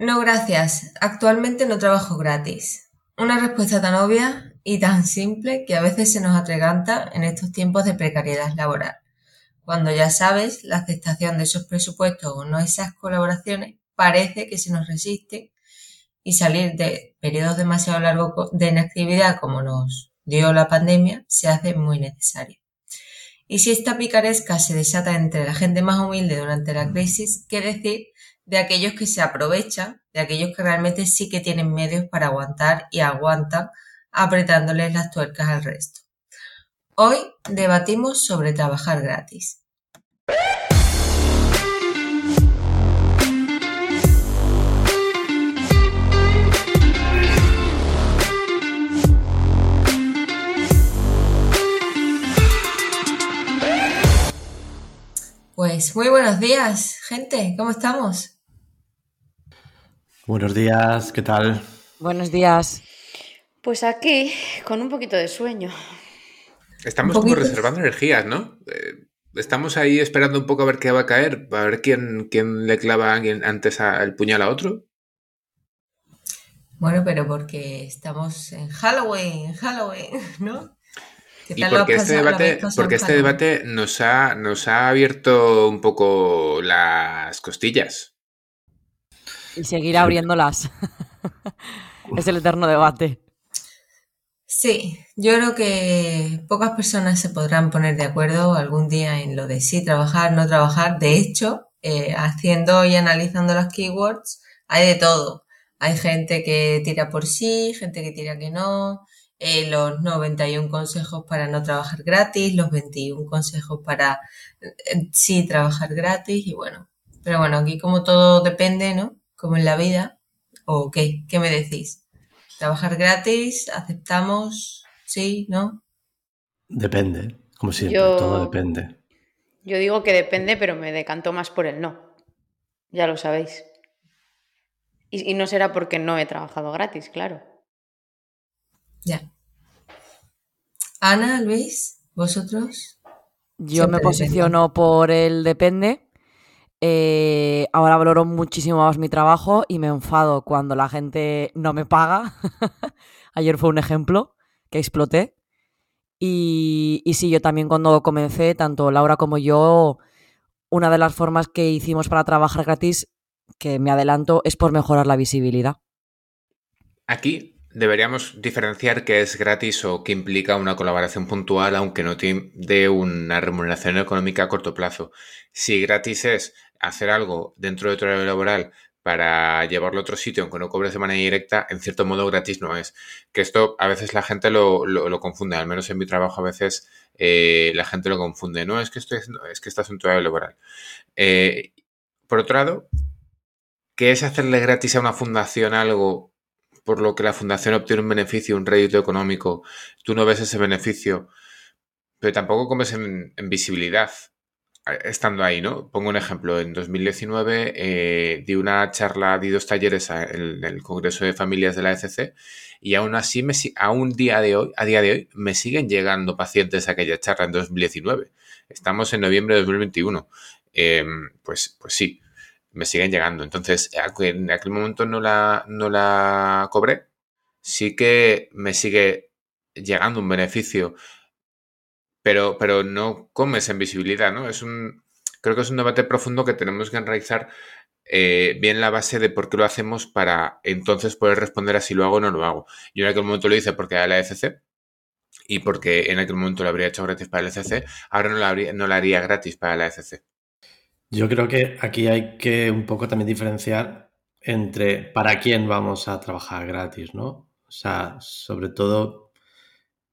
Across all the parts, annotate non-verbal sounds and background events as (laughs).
No, gracias. Actualmente no trabajo gratis. Una respuesta tan obvia y tan simple que a veces se nos atraganta en estos tiempos de precariedad laboral. Cuando ya sabes, la aceptación de esos presupuestos o no esas colaboraciones parece que se nos resiste y salir de periodos demasiado largos de inactividad como nos dio la pandemia se hace muy necesario. Y si esta picaresca se desata entre la gente más humilde durante la crisis, ¿qué decir de aquellos que se aprovechan, de aquellos que realmente sí que tienen medios para aguantar y aguantan apretándoles las tuercas al resto? Hoy debatimos sobre trabajar gratis. Pues muy buenos días, gente, ¿cómo estamos? Buenos días, ¿qué tal? Buenos días. Pues aquí, con un poquito de sueño. Estamos como reservando energías, ¿no? Eh, estamos ahí esperando un poco a ver qué va a caer, a ver quién, quién le clava a alguien antes el puñal a otro. Bueno, pero porque estamos en Halloween, Halloween, ¿no? Y porque este debate, porque este debate nos ha, nos ha abierto un poco las costillas. Y seguirá abriéndolas. (laughs) es el eterno debate. Sí, yo creo que pocas personas se podrán poner de acuerdo algún día en lo de sí trabajar, no trabajar. De hecho, eh, haciendo y analizando las keywords, hay de todo. Hay gente que tira por sí, gente que tira que no, eh, los 91 consejos para no trabajar gratis, los 21 consejos para eh, sí trabajar gratis y bueno. Pero bueno, aquí como todo depende, ¿no? Como en la vida. ¿O qué? ¿Qué me decís? ¿Trabajar gratis? ¿Aceptamos? ¿Sí? ¿No? Depende, como siempre, todo depende. Yo digo que depende, pero me decanto más por el no. Ya lo sabéis. y no será porque no he trabajado gratis, claro. Ya. Ana, Luis, vosotros. Yo me posiciono por el depende. Eh, ahora valoro muchísimo más mi trabajo y me enfado cuando la gente no me paga. (laughs) Ayer fue un ejemplo que exploté. Y, sí, yo también cuando comencé, tanto Laura como yo, una de las formas que hicimos para trabajar gratis, que me adelanto, es por mejorar la visibilidad. Aquí Deberíamos diferenciar qué es gratis o qué implica una colaboración puntual, aunque no dé una remuneración económica a corto plazo. Si gratis es hacer algo dentro de tu horario laboral para llevarlo a otro sitio, aunque no cobres de manera directa, en cierto modo gratis no es. Que esto a veces la gente lo, confunde, al menos en mi trabajo a veces eh, la gente lo confunde. No, es que, esto es, que estás en tu horario laboral. Eh, por otro lado, ¿qué es hacerle gratis a una fundación algo por lo que la fundación obtiene un beneficio, un rédito económico, tú no ves ese beneficio, pero tampoco comes en, visibilidad eh, estando ahí, ¿no? Pongo un ejemplo. En 2019 eh, di una charla, di dos talleres en el Congreso de Familias de la ECC y aún así, me, a un día de hoy, a día de hoy, me siguen llegando pacientes a aquella charla en 2019. Estamos en noviembre de 2021. Em, pues, pues sí, me siguen llegando. Entonces, en aquel momento no la, no la cobré. Sí que me sigue llegando un beneficio, pero, pero no comes en visibilidad, ¿no? Es un, creo que es un debate profundo que tenemos que enraizar eh, bien la base de por qué lo hacemos para entonces poder responder a si lo hago o no lo hago. Yo en aquel momento lo hice porque era la ECC y porque en aquel momento lo habría hecho gratis para la ECC, ahora no la, habría, no la haría gratis para la ECC. Yo creo que aquí hay que un poco también diferenciar entre para quién vamos a trabajar gratis, ¿no? O sea, sobre todo,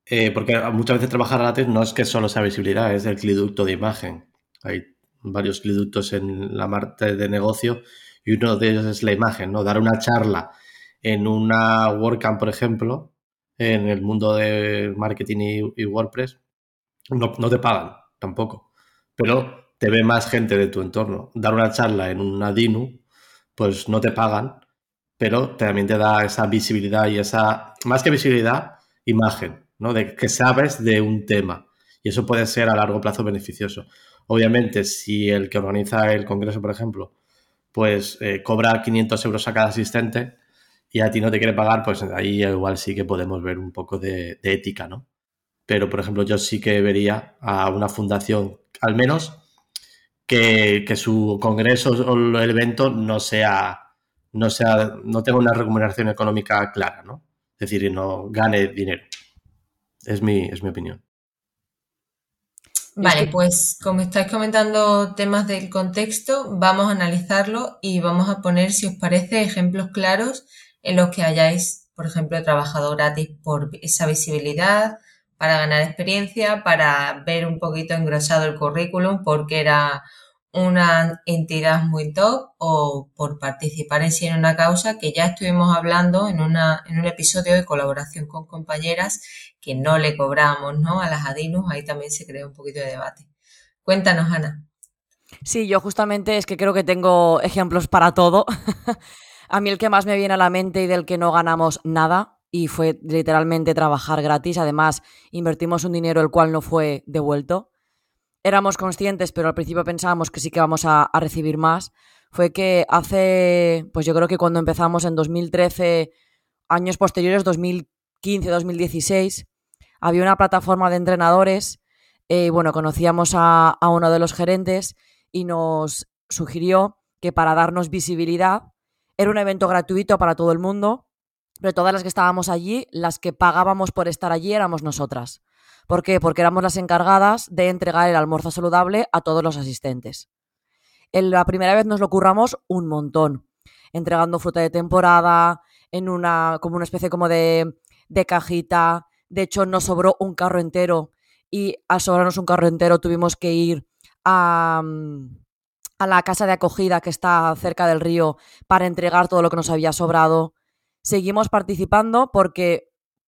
eh, porque muchas veces trabajar gratis no es que solo sea visibilidad, es el cliducto de imagen. Hay varios cliductos en la parte de negocio y uno de ellos es la imagen, ¿no? Dar una charla en una WordCamp, por ejemplo, en el mundo de marketing y, WordPress, no, no te pagan tampoco. Pero te ve más gente de tu entorno. Dar una charla en una DINU, pues no te pagan, pero también te da esa visibilidad y esa, más que visibilidad, imagen, ¿no? De que sabes de un tema. Y eso puede ser a largo plazo beneficioso. Obviamente, si el que organiza el congreso, por ejemplo, pues eh, cobra 500 euros a cada asistente y a ti no te quiere pagar, pues ahí igual sí que podemos ver un poco de, ética, ¿no? Pero, por ejemplo, yo sí que vería a una fundación, al menos, que, su congreso o el evento no sea, no sea, no tenga una remuneración económica clara, ¿no? Es decir, no gane dinero. Es mi, es mi opinión. Vale, pues como estáis comentando temas del contexto, vamos a analizarlo y vamos a poner, si os parece, ejemplos claros en los que hayáis, por ejemplo, trabajado gratis por esa visibilidad, para ganar experiencia, para ver un poquito engrosado el currículum, porque era una entidad muy top o por participar en sí en una causa que ya estuvimos hablando en, una, en un episodio de colaboración con compañeras que no le cobramos ¿no? a las ADINUS, ahí también se crea un poquito de debate. Cuéntanos, Ana. Sí, yo justamente es que creo que tengo ejemplos para todo. (laughs) a mí el que más me viene a la mente y del que no ganamos nada y fue literalmente trabajar gratis. Además, invertimos un dinero el cual no fue devuelto éramos conscientes, pero al principio pensábamos que sí que vamos a, recibir más, fue que hace, pues yo creo que cuando empezamos en 2013, años posteriores, 2015, 2016, había una plataforma de entrenadores, eh, bueno, conocíamos a, a uno de los gerentes y nos sugirió que para darnos visibilidad era un evento gratuito para todo el mundo, pero todas las que estábamos allí, las que pagábamos por estar allí éramos nosotras. ¿Por qué? Porque éramos las encargadas de entregar el almuerzo saludable a todos los asistentes. En la primera vez nos lo curramos un montón, entregando fruta de temporada, en una, como una especie como de, de cajita. De hecho, nos sobró un carro entero y al sobrarnos un carro entero tuvimos que ir a la casa de acogida que está cerca del río para entregar todo lo que nos había sobrado. Seguimos participando porque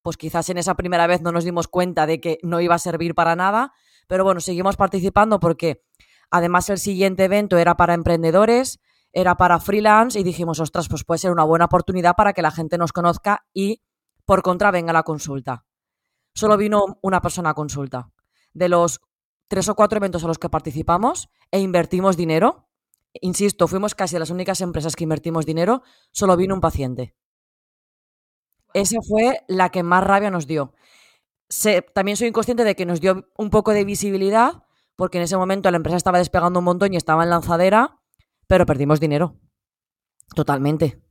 pues quizás en esa primera vez no nos dimos cuenta de que no iba a servir para nada, pero bueno, seguimos participando porque además el siguiente evento era para emprendedores, era para freelance y dijimos, ostras, pues puede ser una buena oportunidad para que la gente nos conozca y por contra venga la consulta. Solo vino una persona a consulta. De los tres o cuatro eventos a los que participamos e invertimos dinero, insisto, fuimos casi las únicas empresas que invertimos dinero, solo vino un paciente. Esa fue la que más rabia nos dio. también soy inconsciente de que nos dio un poco de visibilidad, porque en ese momento la empresa estaba despegando un montón y estaba en lanzadera, pero perdimos dinero. Totalmente.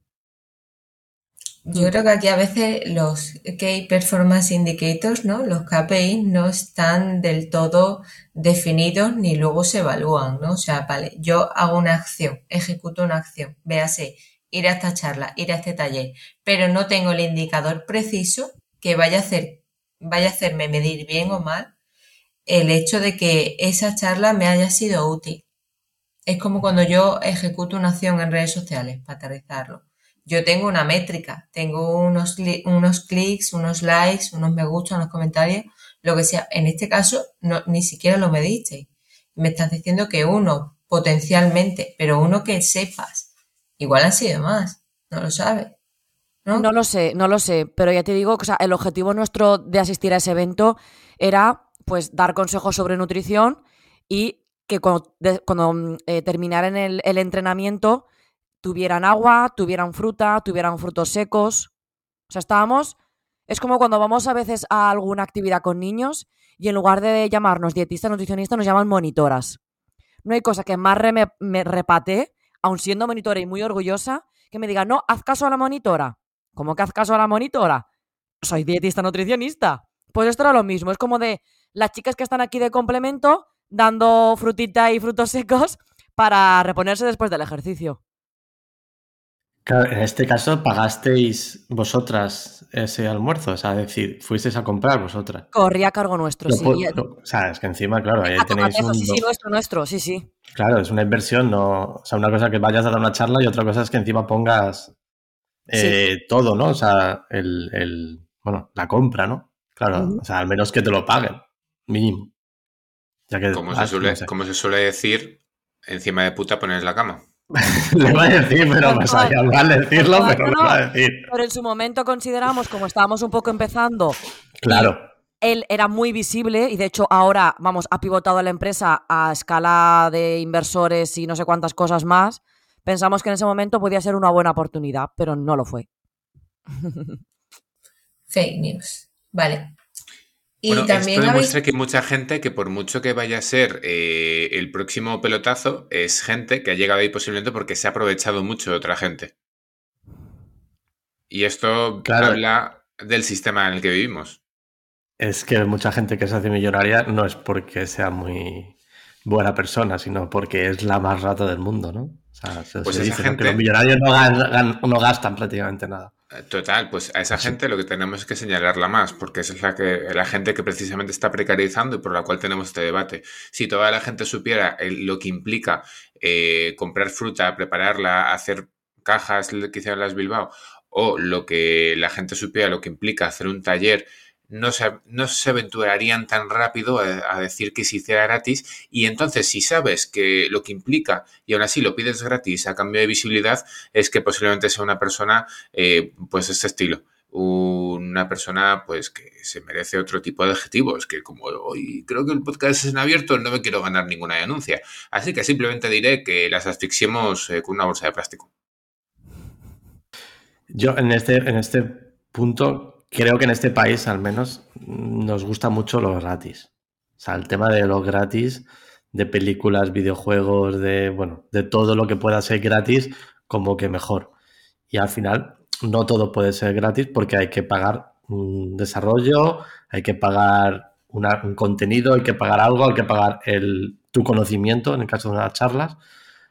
Yo creo que aquí a veces los Key Performance Indicators, ¿no? Los KPI no están del todo definidos ni luego se evalúan, ¿no? O sea, vale, yo hago una acción, ejecuto una acción, véase, ir a esta charla, ir a este taller, pero no tengo el indicador preciso que vaya a hacer, vaya a hacerme medir bien o mal el hecho de que esa charla me haya sido útil. Es como cuando yo ejecuto una acción en redes sociales, para aterrizarlo. Yo tengo una métrica, tengo unos, unos clics, unos likes, unos me gusta, unos comentarios, lo que sea. En este caso, ni siquiera lo mediste. Me estás diciendo que uno, potencialmente, pero uno que sepas Igual han sido más, no lo sabes. ¿no? lo sé, no lo sé, pero ya te digo que el objetivo nuestro de asistir a ese evento era pues dar consejos sobre nutrición y que cuando, eh, terminaran el, entrenamiento tuvieran agua, tuvieran fruta, tuvieran frutos secos. O sea, estábamos... Es como cuando vamos a veces a alguna actividad con niños y en lugar de llamarnos dietistas, nutricionistas, nos llaman monitoras. No hay cosa que más me repate aun siendo monitora y muy orgullosa, que me diga, no, haz caso a la monitora. ¿Cómo que haz caso a la monitora? Soy dietista nutricionista. Pues esto era lo mismo, es como de las chicas que están aquí de complemento dando frutita y frutos secos para reponerse después del ejercicio en este caso pagasteis vosotras ese almuerzo, o sea, es decir, fuisteis a comprar vosotras. Corría a cargo nuestro, sí. o sea, es que encima, claro, ahí tenéis un... Sí, sí, nuestro, nuestro, sí, sí. Claro, es una inversión, no... O sea, una cosa que vayas a dar una charla y otra cosa es que encima pongas eh, todo, ¿no? O sea, el, el, bueno, la compra, ¿no? Claro, o sea, al menos que te lo paguen, mínimo. Ya que, como, se suele, como se suele decir, encima de puta pones la cama. (laughs) le voy a decir, pero más allá mal decirlo, pero le voy a decir. Pero en su momento consideramos, como estábamos un poco empezando. Claro. Él era muy visible y de hecho ahora, vamos, ha pivotado la empresa a escala de inversores y no sé cuántas cosas más. Pensamos que en ese momento podía ser una buena oportunidad, pero no lo fue. Fake news. Vale. Y también esto demuestra que mucha gente que por mucho que vaya a ser eh, el próximo pelotazo, es gente que ha llegado ahí posiblemente porque se ha aprovechado mucho de otra gente. Y esto habla del sistema en el que vivimos. Es que mucha gente que se hace millonaria no es porque sea muy buena persona, sino porque es la más rata del mundo, ¿no? O sea, se, pues dice que los millonarios no gastan prácticamente nada. Total, pues a esa gente lo que tenemos es que señalarla más, porque esa es la, que, la gente que precisamente está precarizando y por la cual tenemos este debate. Si toda la gente supiera lo que implica eh, comprar fruta, prepararla, hacer cajas que hicieron las Bilbao, o lo que la gente supiera lo que implica hacer un taller no se, no se aventurarían tan rápido a, decir que se hiciera gratis y entonces si sabes que lo que implica y aún así lo pides gratis a cambio de visibilidad es que posiblemente sea una persona eh, pues este estilo. Una persona pues que se merece otro tipo de adjetivos que como hoy creo que el podcast es en abierto no me quiero ganar ninguna denuncia. Así que simplemente diré que las asfixiemos eh, con una bolsa de plástico. Yo en este en este punto creo que en este país al menos nos gusta mucho lo gratis. O sea, el tema de lo gratis, de películas, videojuegos, de, bueno, de todo lo que pueda ser gratis, como que mejor. Y al final, no todo puede ser gratis porque hay que pagar un desarrollo, hay que pagar un contenido, hay que pagar algo, hay que pagar el, tu conocimiento en el caso de unas charlas.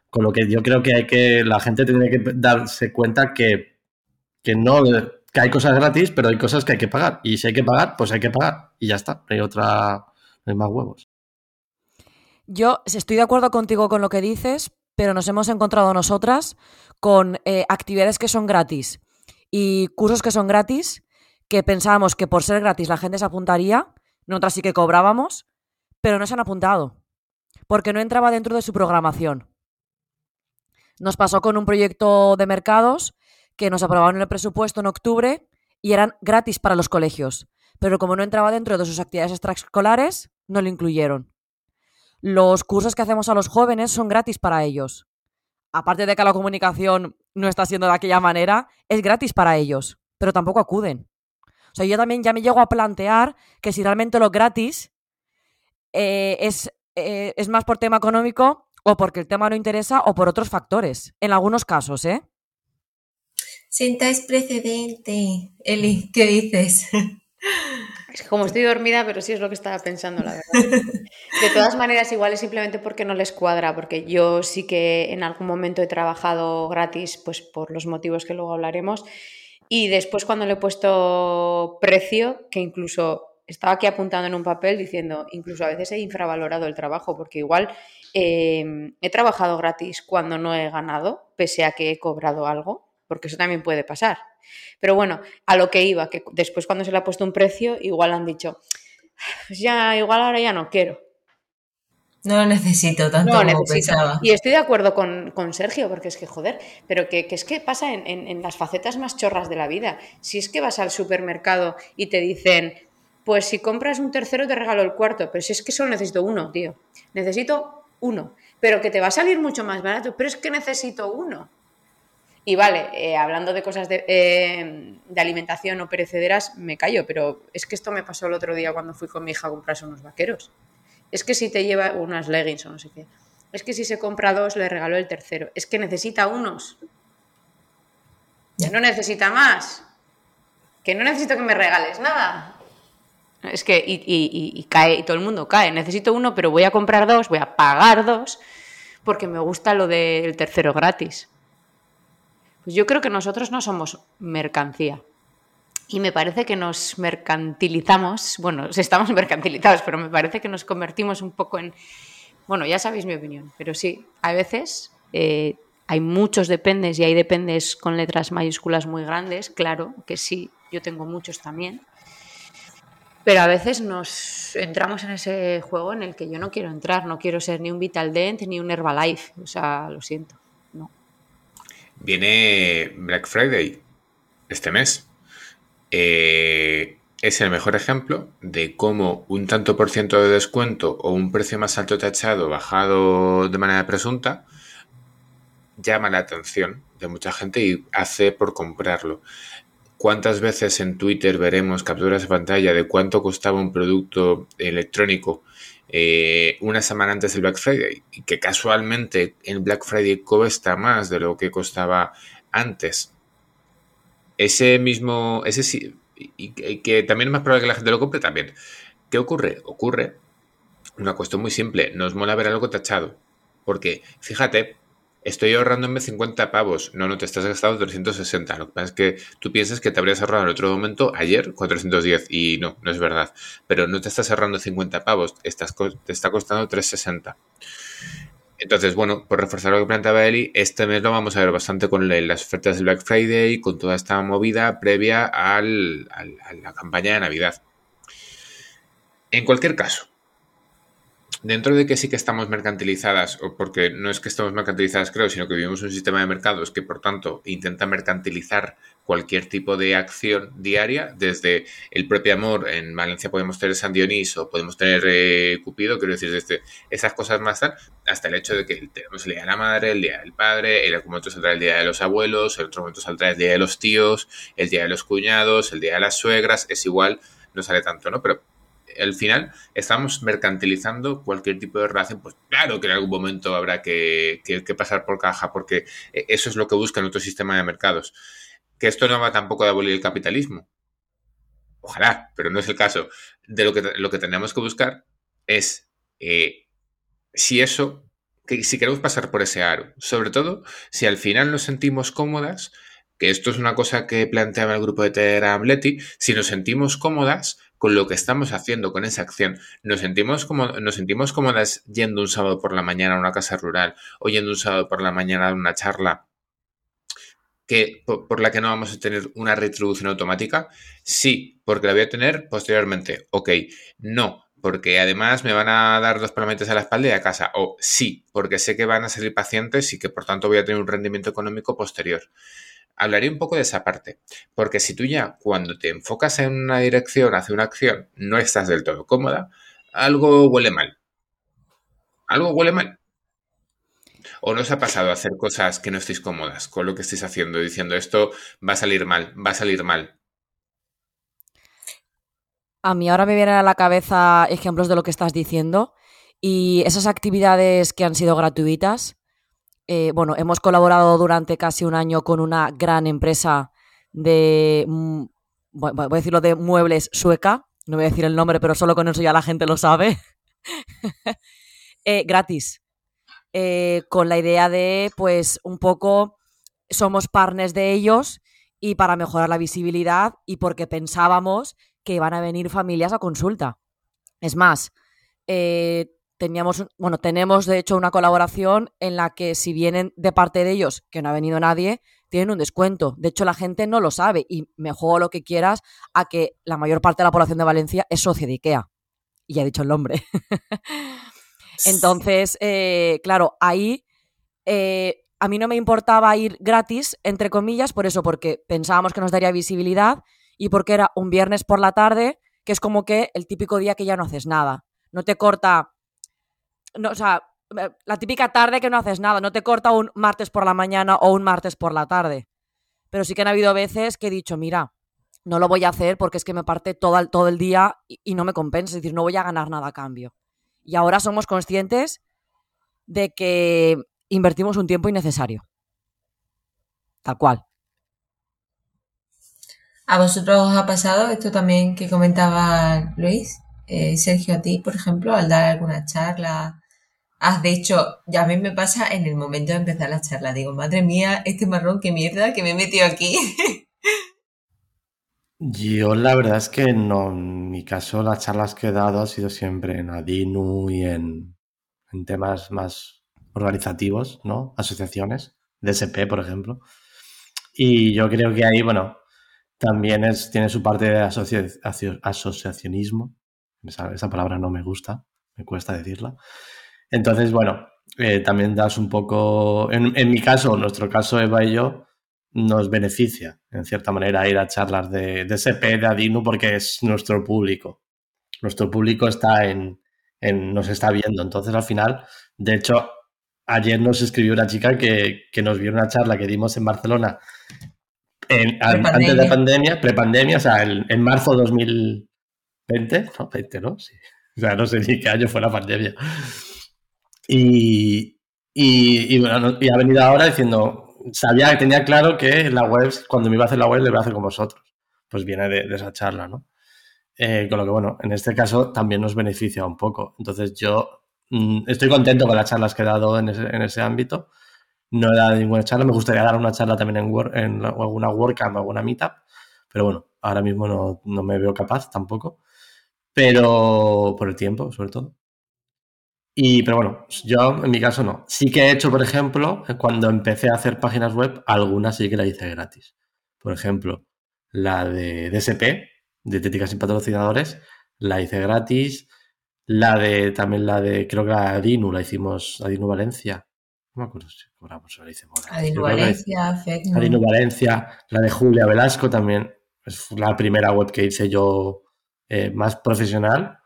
Con lo que yo creo que hay que, la gente tiene que darse cuenta que, que no que hay cosas gratis, pero hay cosas que hay que pagar. Y si hay que pagar, pues hay que pagar. Y ya está. Hay otra. No hay más huevos. Yo estoy de acuerdo contigo con lo que dices, pero nos hemos encontrado nosotras con eh, actividades que son gratis y cursos que son gratis, que pensábamos que por ser gratis la gente se apuntaría, nosotras sí que cobrábamos, pero no se han apuntado, porque no entraba dentro de su programación. Nos pasó con un proyecto de mercados que nos aprobaron el presupuesto en octubre y eran gratis para los colegios, pero como no entraba dentro de sus actividades extraescolares, no lo incluyeron. Los cursos que hacemos a los jóvenes son gratis para ellos. Aparte de que la comunicación no está siendo de aquella manera, es gratis para ellos, pero tampoco acuden. O sea, yo también ya me llego a plantear que si realmente lo gratis eh, es, eh, es más por tema económico o porque el tema no interesa o por otros factores. En algunos casos, ¿eh? Sentáis precedente. Eli, ¿qué dices? (laughs) Es como estoy dormida, pero sí es lo que estaba pensando, la verdad. De todas maneras, igual es simplemente porque no les cuadra, porque yo sí que en algún momento he trabajado gratis, pues por los motivos que luego hablaremos. Y después cuando le he puesto precio, que incluso estaba aquí apuntando en un papel diciendo, incluso a veces he infravalorado el trabajo, porque igual eh, he trabajado gratis cuando no he ganado, pese a que he cobrado algo porque eso también puede pasar. Pero bueno, a lo que iba, que después cuando se le ha puesto un precio, igual han dicho, pues ya, igual ahora ya no quiero. No lo necesito tanto como pensaba. Y estoy de acuerdo con, Sergio, porque es que, joder, pero que, es que pasa en, en, las facetas más chorras de la vida. Si es que vas al supermercado y te dicen, pues si compras un tercero te regalo el cuarto, pero si es que solo necesito uno, tío. Necesito uno. Pero que te va a salir mucho más barato, pero es que necesito uno. Y vale, eh, hablando de cosas eh, de, alimentación o perecederas, me callo, pero es que esto me pasó el otro día cuando fui con mi hija a comprarse unos vaqueros. Es que si te lleva unas leggings o no sé qué. Es que si se compra dos, le regaló el tercero. Es que necesita unos. Ya no necesita más. Que no necesito que me regales nada. Es que, y, y, cae, y todo el mundo cae. Necesito uno, pero voy a comprar dos, voy a pagar dos, porque me gusta lo del tercero gratis. Pues yo creo que nosotros no somos mercancía. Y me parece que nos mercantilizamos, bueno, (laughs) estamos mercantilizados, pero me parece que nos convertimos un poco en, bueno, ya sabéis mi opinión, pero sí, a veces eh, hay muchos dependes y hay dependes con letras mayúsculas muy grandes, claro que sí, yo tengo muchos también, pero a veces nos entramos en ese juego en el que yo no quiero entrar, no quiero ser ni un Vital Dent ni un Herbalife, o sea, lo siento. Viene Black Friday este mes. Eh, es el mejor ejemplo de cómo un tanto por ciento de descuento o un precio más alto tachado bajado de manera presunta llama la atención de mucha gente y hace por comprarlo. ¿Cuántas veces en Twitter veremos capturas de pantalla de cuánto costaba un producto electrónico eh, una semana antes del Black Friday? Y que casualmente el Black Friday cuesta más de lo que costaba antes. Ese mismo, ese sí, y que también es más probable que la gente lo compre también. ¿Qué ocurre? Ocurre una cuestión muy simple. Nos mola ver algo tachado. Porque, fíjate, estoy ahorrándome 50 pavos. No, no, te estás gastando 360. Lo que pasa es que tú piensas que te habrías ahorrado en otro momento ayer 410 y no, no es verdad. Pero no te estás ahorrando 50 pavos, te está costando 360. Entonces, bueno, por reforzar lo que planteaba Eli, este mes lo vamos a ver bastante con las ofertas del Black Friday, con toda esta movida previa a la campaña de Navidad. En cualquier caso, dentro de que sí que estamos mercantilizadas, o porque no es que estamos mercantilizadas, creo, sino que vivimos un sistema de mercados que, por tanto, intenta mercantilizar cualquier tipo de acción diaria, desde el propio amor, en Valencia podemos tener San Dionís o podemos tener eh, Cupido, quiero decir, desde esas cosas más tal, hasta el hecho de que tenemos el Día de la Madre, el Día del Padre, en algún momento saldrá el Día de los Abuelos, en otro momento saldrá el Día de los Tíos, el Día de los Cuñados, el Día de las Suegras, es igual, no sale tanto, ¿no? Pero al final estamos mercantilizando cualquier tipo de relación, pues claro que en algún momento habrá que, pasar por caja, porque eso es lo que busca en otro sistema de mercados. Que esto no va tampoco de abolir el capitalismo. Ojalá, pero no es el caso. De lo que, lo que tenemos que buscar es eh, si eso, que, si queremos pasar por ese aro, sobre todo si al final nos sentimos cómodas, que esto es una cosa que planteaba el grupo de Telegram Leti, si nos sentimos cómodas, con lo que estamos haciendo, con esa acción. Nos sentimos, como, nos sentimos cómodas yendo un sábado por la mañana a una casa rural o yendo un sábado por la mañana a una charla que, por, la que no vamos a tener una retribución automática? Sí, porque la voy a tener posteriormente. Ok, no, porque además me van a dar dos palmetes a la espalda y a casa. O sí, porque sé que van a salir pacientes y que por tanto voy a tener un rendimiento económico posterior hablaré un poco de esa parte, porque si tú ya cuando te enfocas en una dirección hacia una acción no estás del todo cómoda, algo huele mal. Algo huele mal. ¿O no os ha pasado hacer cosas que no estéis cómodas con lo que estáis haciendo, diciendo esto va a salir mal, va a salir mal? A mí ahora me vienen a la cabeza ejemplos de lo que estás diciendo y esas actividades que han sido gratuitas, eh, bueno, hemos colaborado durante casi un año con una gran empresa de, mm, voy a decirlo, de muebles sueca. No voy a decir el nombre, pero solo con eso ya la gente lo sabe. (laughs) Eh, gratis. Eh, con la idea de, pues, un poco, somos partners de ellos y para mejorar la visibilidad y porque pensábamos que van a venir familias a consulta. Es más, teníamos, bueno, tenemos de hecho una colaboración en la que si vienen de parte de ellos, que no ha venido nadie, tienen un descuento. De hecho, la gente no lo sabe y me juego lo que quieras a que la mayor parte de la población de Valencia es socia de IKEA. Y ya he dicho el nombre. (laughs) Entonces, eh, claro, ahí eh, a mí no me importaba ir gratis, entre comillas, por eso, porque pensábamos que nos daría visibilidad y porque era un viernes por la tarde, que es como que el típico día que ya no haces nada. No te corta no, o sea, eh, la típica tarde que no haces nada, no te corta un martes por la mañana o un martes por la tarde. Pero sí que han habido veces que he dicho, mira, no lo voy a hacer porque es que me parte todo el, todo el día y, no me compensa, es decir, no voy a ganar nada a cambio. Y ahora somos conscientes de que invertimos un tiempo innecesario. Tal cual. ¿A vosotros os ha pasado esto también que comentaba Luis? Eh, Sergio, a ti, por ejemplo, al dar alguna charla, has dicho, ya a mí me pasa en el momento de empezar la charla, digo, madre mía, este marrón, qué mierda que me he metido aquí. (laughs) Yo la verdad es que no, en mi caso las charlas que he dado ha sido siempre en Adinu y en, temas más organizativos, ¿no? Asociaciones, DSP, por ejemplo. Y yo creo que ahí, bueno, también es, tiene su parte de asociacionismo, esa, palabra no me gusta, me cuesta decirla. Entonces, bueno, eh, también das un poco, en, en, mi caso, nuestro caso, Eva y yo, nos beneficia, en cierta manera, ir a charlas de, de SP, de Adinu, porque es nuestro público. Nuestro público está en, en, nos está viendo. Entonces, al final, de hecho, ayer nos escribió una chica que, que nos vio una charla que dimos en Barcelona antes de la pandemia, prepandemia, o sea, en, en marzo 2000, 20, ¿no? 20, ¿no? Sí. O sea, no sé ni qué año fue la pandemia. Y, y, bueno, y ha venido ahora diciendo, sabía, tenía claro que la web, cuando me iba a hacer la web, le iba a hacer con vosotros. Pues viene de, de esa charla, ¿no? Eh, con lo que, bueno, en este caso también nos beneficia un poco. Entonces, yo mm, estoy contento con las charlas que he dado en ese, en ese ámbito. No he dado ninguna charla. Me gustaría dar una charla también en, Word, en alguna WordCamp o alguna Meetup. Pero bueno, ahora mismo no, no me veo capaz tampoco. Pero por el tiempo, sobre todo. Y, pero bueno, yo en mi caso no. Sí que he hecho, por ejemplo, cuando empecé a hacer páginas web, algunas sí que la hice gratis. Por ejemplo, la de DSP, Dietéticas sin Patrocinadores, la hice gratis. La de, también la de, creo que la de Adinu, la hicimos, Adinu Valencia. No me acuerdo si cobramos o la hicimos Adinu Valencia, Adinu Valencia, la de Julia Velasco también. Es la primera web que hice yo eh, más profesional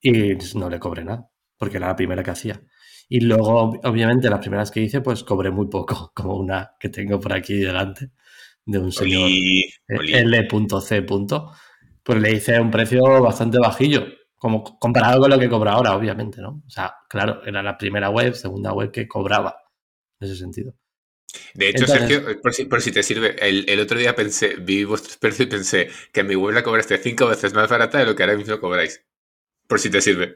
y no le cobré nada porque era la primera que hacía. Y luego, obviamente, las primeras que hice, pues cobré muy poco, (laughs) como una que tengo por aquí delante, de un señor L.C. Pues le hice un precio bastante bajillo, como comparado con lo que cobra ahora, obviamente, ¿no? O sea, claro, era la primera web, segunda web que cobraba, en ese sentido. De hecho, Sergio, por si, por si, te sirve, el, otro día pensé, vi vuestros precios y pensé que mi web la cobraste cinco veces más barata de lo que ahora mismo cobráis. Por si te sirve.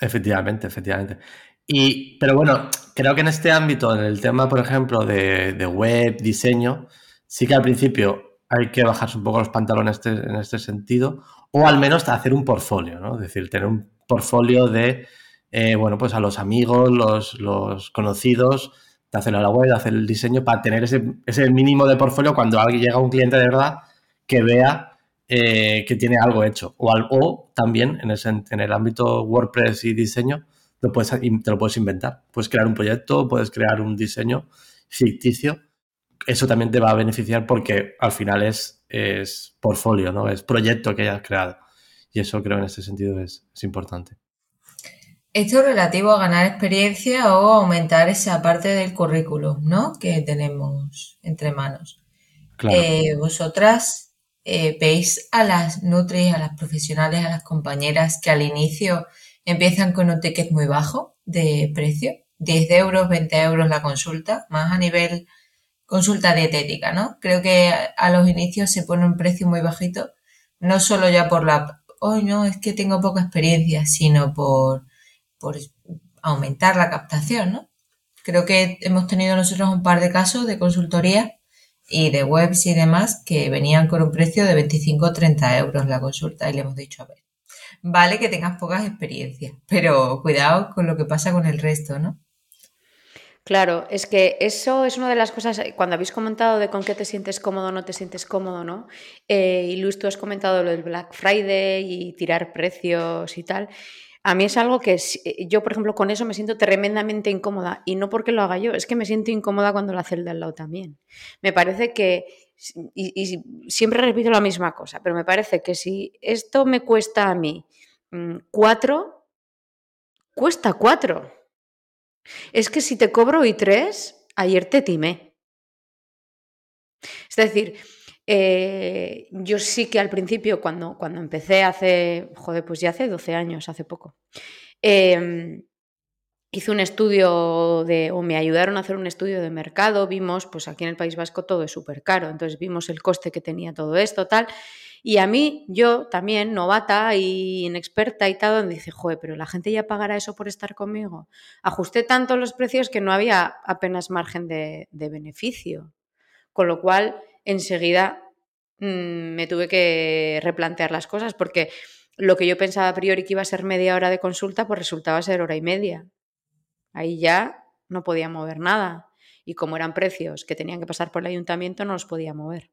Efectivamente, efectivamente. Y, pero bueno, creo que en este ámbito, en el tema, por ejemplo, de, web, diseño, sí que al principio hay que bajarse un poco los pantalones en este sentido, o al menos hacer un portfolio, ¿no? Es decir, tener un portfolio de, eh, bueno, pues a los amigos, los, los conocidos, de hacer la web, de hacer el diseño, para tener ese, ese mínimo de portfolio cuando alguien llega un cliente de verdad que vea eh, que tiene algo hecho. O, o también en, en el ámbito WordPress y diseño lo puedes, te lo puedes inventar. Puedes crear un proyecto, puedes crear un diseño ficticio. Eso también te va a beneficiar porque al final es, es portfolio, ¿no? Es proyecto que hayas creado. Y eso creo en este sentido es, importante. Esto es relativo a ganar experiencia o aumentar esa parte del currículum, ¿no? Que tenemos entre manos. Claro. Eh, vosotras eh, veis a las nutris, a las profesionales, a las compañeras que al inicio empiezan con un ticket muy bajo de precio, 10 euros, 20 euros la consulta, más a nivel consulta dietética, ¿no? Creo que a los inicios se pone un precio muy bajito, no solo ya por la, hoy no, es que tengo poca experiencia, sino por, por aumentar la captación, ¿no? Creo que hemos tenido nosotros un par de casos de consultoría y de webs y demás que venían con un precio de 25 o 30 euros la consulta y le hemos dicho, a ver, vale que tengas pocas experiencias, pero cuidado con lo que pasa con el resto, ¿no? Claro, es que eso es una de las cosas, cuando habéis comentado de con qué te sientes cómodo o no te sientes cómodo, ¿no? Eh, y Luis, tú has comentado lo del Black Friday y tirar precios y tal. A mí es algo que eh, yo, por ejemplo, con eso me siento tremendamente incómoda y no porque lo haga yo, es que me siento incómoda cuando el de al lado también. Me parece que, y, siempre repito la misma cosa, pero me parece que si esto me cuesta a mí mm, cuatro, cuesta cuatro. Es que si te cobro hoy tres, ayer te timé. Es decir, eh, yo sí que al principio, cuando, cuando empecé hace, joder, pues ya hace 12 años, hace poco, em, hice un estudio de, o me ayudaron a hacer un estudio de mercado, vimos, pues aquí en el País Vasco todo es súper caro, entonces vimos el coste que tenía todo esto, tal, y a mí, yo también, novata y inexperta y tal, dije, joder, pero la gente ya pagará eso por estar conmigo. Ajusté tanto los precios que no había apenas margen de beneficio. Con lo cual, enseguida mm, me tuve que replantear las cosas porque lo que yo pensaba a priori que iba a ser media hora de consulta, pues resultaba ser hora y media. Ahí ya no podía mover nada. Y como eran precios que tenían que pasar por el ayuntamiento, no los podía mover.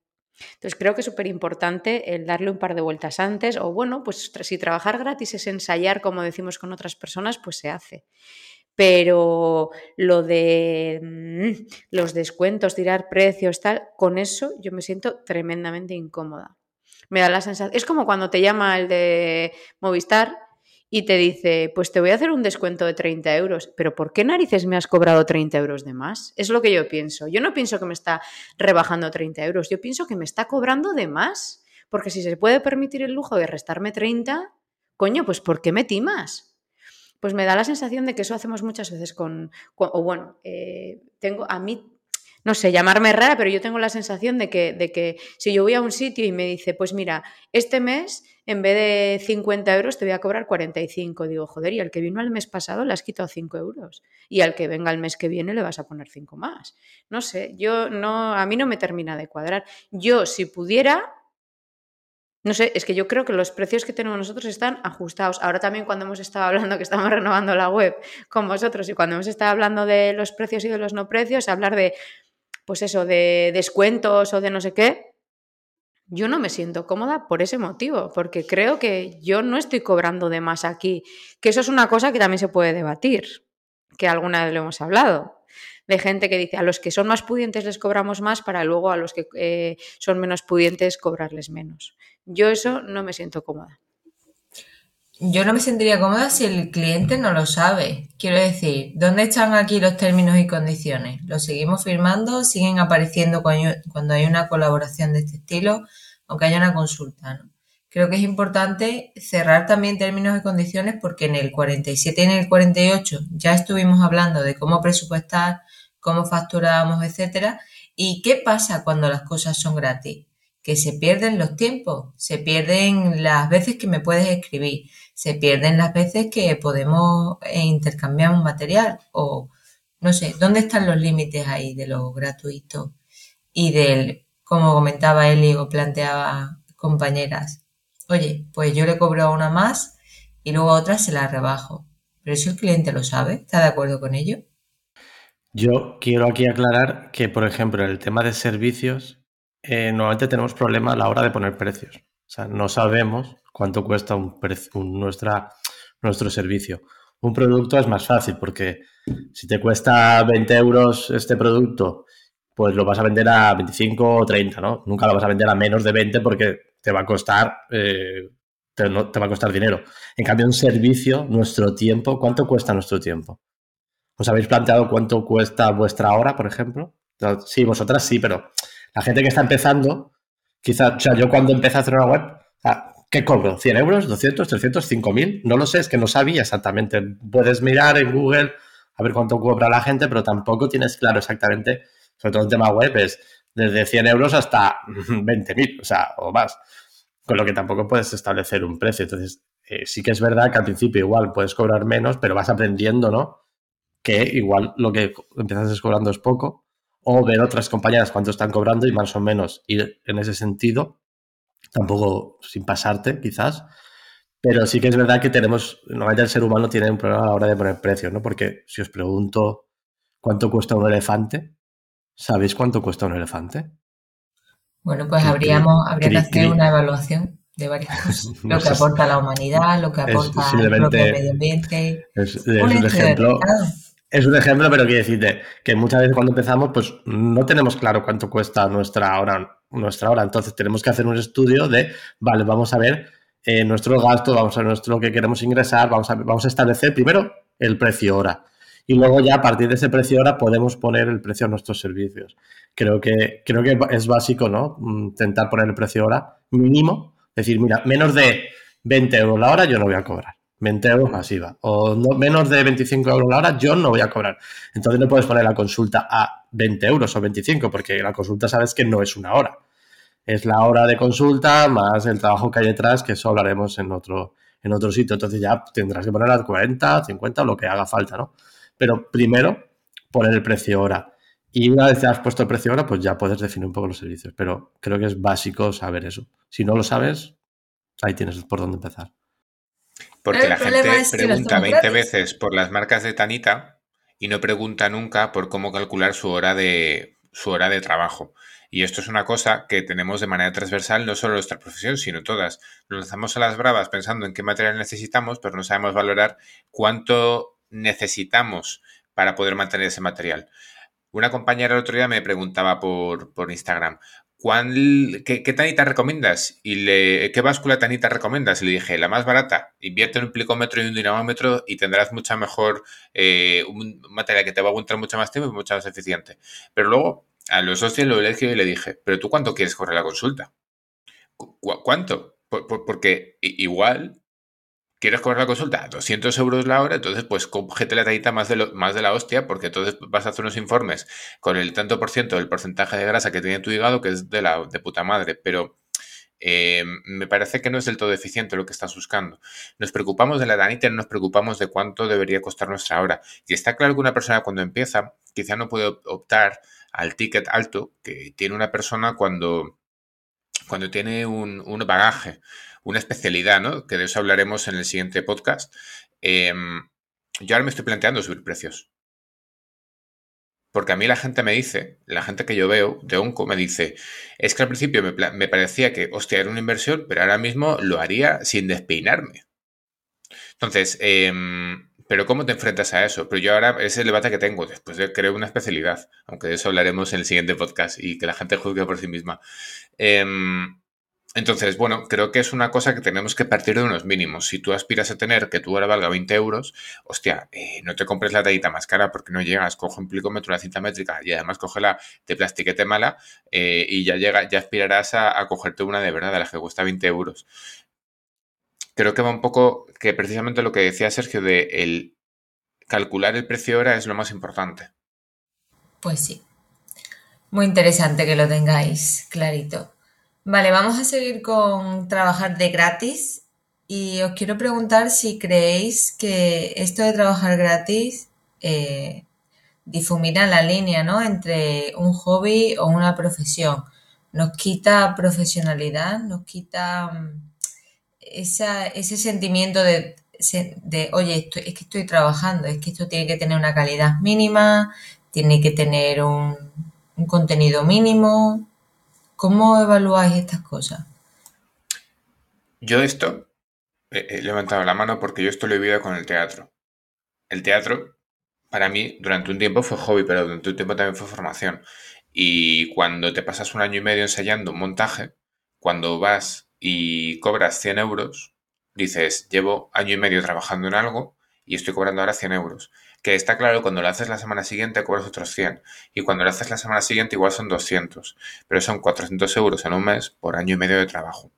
Entonces creo que es súper importante el darle un par de vueltas antes o bueno, pues si trabajar gratis es ensayar, como decimos con otras personas, pues se hace pero lo de mm, los descuentos, tirar precios, tal, con eso yo me siento tremendamente incómoda. Me da la sensación, es como cuando te llama el de Movistar y te dice, pues te voy a hacer un descuento de 30 euros, pero ¿por qué narices me has cobrado 30 euros de más? Es lo que yo pienso. Yo no pienso que me está rebajando 30 euros, yo pienso que me está cobrando de más, porque si se puede permitir el lujo de restarme 30, coño, pues ¿por qué me timas? Pues me da la sensación de que eso hacemos muchas veces con, o bueno, eh, tengo a mí no sé, llamarme rara, pero yo tengo la sensación de que, de que si yo voy a un sitio y me dice, pues mira, este mes en vez de 50 euros te voy a cobrar 45, digo, joder, y al que vino el mes pasado le has quitado 5 euros y al que venga el mes que viene le vas a poner 5 más. No sé, yo no, a mí no me termina de cuadrar. Yo, si pudiera, no sé, es que yo creo que los precios que tenemos nosotros están ajustados. Ahora también cuando hemos estado hablando que estamos renovando la web con vosotros y cuando hemos estado hablando de los precios y de los no precios, hablar de pues eso, de descuentos o de no sé qué, yo no me siento cómoda por ese motivo, porque creo que yo no estoy cobrando de más aquí, que eso es una cosa que también se puede debatir, que alguna vez lo hemos hablado, de gente que dice a los que son más pudientes les cobramos más para luego a los que eh, son menos pudientes cobrarles menos. Yo eso no me siento cómoda. Yo no me sentiría cómoda si el cliente no lo sabe. Quiero decir, ¿dónde están aquí los términos y condiciones? ¿Los seguimos firmando? ¿Siguen apareciendo cuando hay una colaboración de este estilo? Aunque haya una consulta. Creo que es importante cerrar también términos y condiciones porque en el 47 y en el 48 ya estuvimos hablando de cómo presupuestar, cómo facturamos, etcétera. ¿Y qué pasa cuando las cosas son gratis? Que se pierden los tiempos, se pierden las veces que me puedes escribir, se pierden las veces que podemos eh, intercambiar un material o no sé, ¿dónde están los límites ahí de lo gratuito y del, como comentaba Eli o planteaba compañeras, oye, pues yo le cobro a una más y luego a otra se la rebajo. Pero si el cliente lo sabe, ¿está de acuerdo con ello? Yo quiero aquí aclarar que, por ejemplo, en el tema de servicios, eh, normalmente tenemos problema a la hora de poner precios. O sea, no sabemos cuánto cuesta un, nuestro servicio. Un producto es más fácil porque si te cuesta 20 euros este producto, pues lo vas a vender a 25 o 30, ¿no? Nunca lo vas a vender a menos de 20 porque te va a costar, eh, te, va a costar dinero. En cambio, un servicio, nuestro tiempo, ¿cuánto cuesta nuestro tiempo? ¿Os habéis planteado cuánto cuesta vuestra hora, por ejemplo? Sí, vosotras sí, pero la gente que está empezando, quizás, o sea, yo cuando empecé a hacer una web, ¿Qué cobro? ¿100 euros? ¿200? ¿300? ¿5000? No lo sé, es que no sabía exactamente. Puedes mirar en Google a ver cuánto cobra la gente, pero tampoco tienes claro exactamente, sobre todo el tema web, es desde 100 euros hasta (laughs) 20.000, o sea, o más. Con lo que tampoco puedes establecer un precio. Entonces, eh, sí que es verdad que al principio igual puedes cobrar menos, pero vas aprendiendo, ¿no? Que igual lo que empiezas cobrando es poco, o ver otras compañeras cuánto están cobrando y más o menos ir en ese sentido tampoco sin pasarte, quizás. Pero sí que es verdad que tenemos, normalmente el ser humano tiene un problema a la hora de poner precios, ¿no? Porque si os pregunto cuánto cuesta un elefante, ¿sabéis cuánto cuesta un elefante? Bueno, pues habríamos, habría que hacer una evaluación de varias (laughs) cosas. Lo que aporta la humanidad, lo que aporta el propio medio ambiente. Es, un, ejemplo. Es un ejemplo, pero quiero decirte que muchas veces cuando empezamos, pues no tenemos claro cuánto cuesta nuestra hora nuestra hora. Entonces tenemos que hacer un estudio de, vale, vamos a ver eh, nuestro gasto, vamos a ver nuestro, lo que queremos ingresar, vamos a, vamos a establecer primero el precio hora. Y luego ya a partir de ese precio hora podemos poner el precio a nuestros servicios. Creo que, creo que es básico, ¿no? Mm, intentar poner el precio hora mínimo. Decir, mira, menos de 20 euros la hora yo no voy a cobrar. 20 euros masiva. O no, menos de 25 euros la hora yo no voy a cobrar. Entonces no puedes poner la consulta a 20 euros o 25 porque la consulta sabes que no es una hora es la hora de consulta más el trabajo que hay detrás, que eso hablaremos en otro, en otro sitio. Entonces ya tendrás que poner las 40, 50 o lo que haga falta, ¿no? Pero primero poner el precio hora. Y una vez que has puesto el precio hora, pues ya puedes definir un poco los servicios. Pero creo que es básico saber eso. Si no lo sabes, ahí tienes por dónde empezar. Porque la gente pregunta 20 veces por las marcas de Tanita y no pregunta nunca por cómo calcular su hora de, su hora de trabajo. Y esto es una cosa que tenemos de manera transversal, no solo nuestra profesión, sino todas. Nos lanzamos a las bravas pensando en qué material necesitamos, pero no sabemos valorar cuánto necesitamos para poder mantener ese material. Una compañera el otro día me preguntaba por, por Instagram, qué, tanita recomiendas? ¿Y le, qué báscula tanita recomiendas? Y le dije, la más barata, invierte en un plicómetro y un dinamómetro y tendrás mucha mejor, eh, material que te va a aguantar mucho más tiempo y mucho más eficiente. Pero luego, a los socios lo elegí y le dije, ¿pero tú cuánto quieres correr la consulta? ¿Cuánto? porque igual ¿Quieres cobrar la consulta? 200 euros la hora, entonces pues cógete la tallita más de, más de la hostia, porque entonces vas a hacer unos informes con el tanto por ciento del porcentaje de grasa que tiene tu hígado, que es de la de puta madre, pero eh, me parece que no es del todo eficiente lo que estás buscando. Nos preocupamos de la danita, no nos preocupamos de cuánto debería costar nuestra hora. Y está claro que una persona cuando empieza, quizá no puede optar al ticket alto que tiene una persona cuando, cuando tiene un, un bagaje una especialidad, ¿no? Que de eso hablaremos en el siguiente podcast. Em, yo ahora me estoy planteando subir precios. Porque a mí la gente me dice, la gente que yo veo de Onco me dice, es que al principio me, parecía que, hostia, era una inversión, pero ahora mismo lo haría sin despeinarme. Entonces, em, pero ¿cómo te enfrentas a eso? Pero yo ahora es el debate que tengo después de crear una especialidad, aunque de eso hablaremos en el siguiente podcast y que la gente juzgue por sí misma. Em, entonces, bueno, creo que es una cosa que tenemos que partir de unos mínimos. Si tú aspiras a tener que tu hora valga 20 euros, hostia, eh, no te compres la tallita más cara porque no llegas, coge un plicómetro, una cinta métrica y además cógela de plastiquete mala eh, y ya llega, ya aspirarás a, cogerte una de verdad, de la que cuesta 20 euros. Creo que va un poco que precisamente lo que decía Sergio de el calcular el precio hora es lo más importante. Pues sí. Muy interesante que lo tengáis clarito. Vale, vamos a seguir con trabajar de gratis y os quiero preguntar si creéis que esto de trabajar gratis eh, difumina la línea, ¿no? Entre un hobby o una profesión. Nos quita profesionalidad, nos quita mm, ese sentimiento de, de oye, es que estoy trabajando, es que esto tiene que tener una calidad mínima, tiene que tener un, un contenido mínimo, ¿Cómo evaluáis estas cosas? Yo esto he levantado la mano porque yo esto lo he vivido con el teatro. El teatro, para mí, durante un tiempo fue hobby, pero durante un tiempo también fue formación. Y cuando te pasas un año y medio ensayando un montaje, cuando vas y cobras 100 euros, dices, llevo año y medio trabajando en algo y estoy cobrando ahora 100 euros que está claro, cuando lo haces la semana siguiente cobras otros 100 y cuando lo haces la semana siguiente igual son 200, pero son 400 euros en un mes por año y medio de trabajo.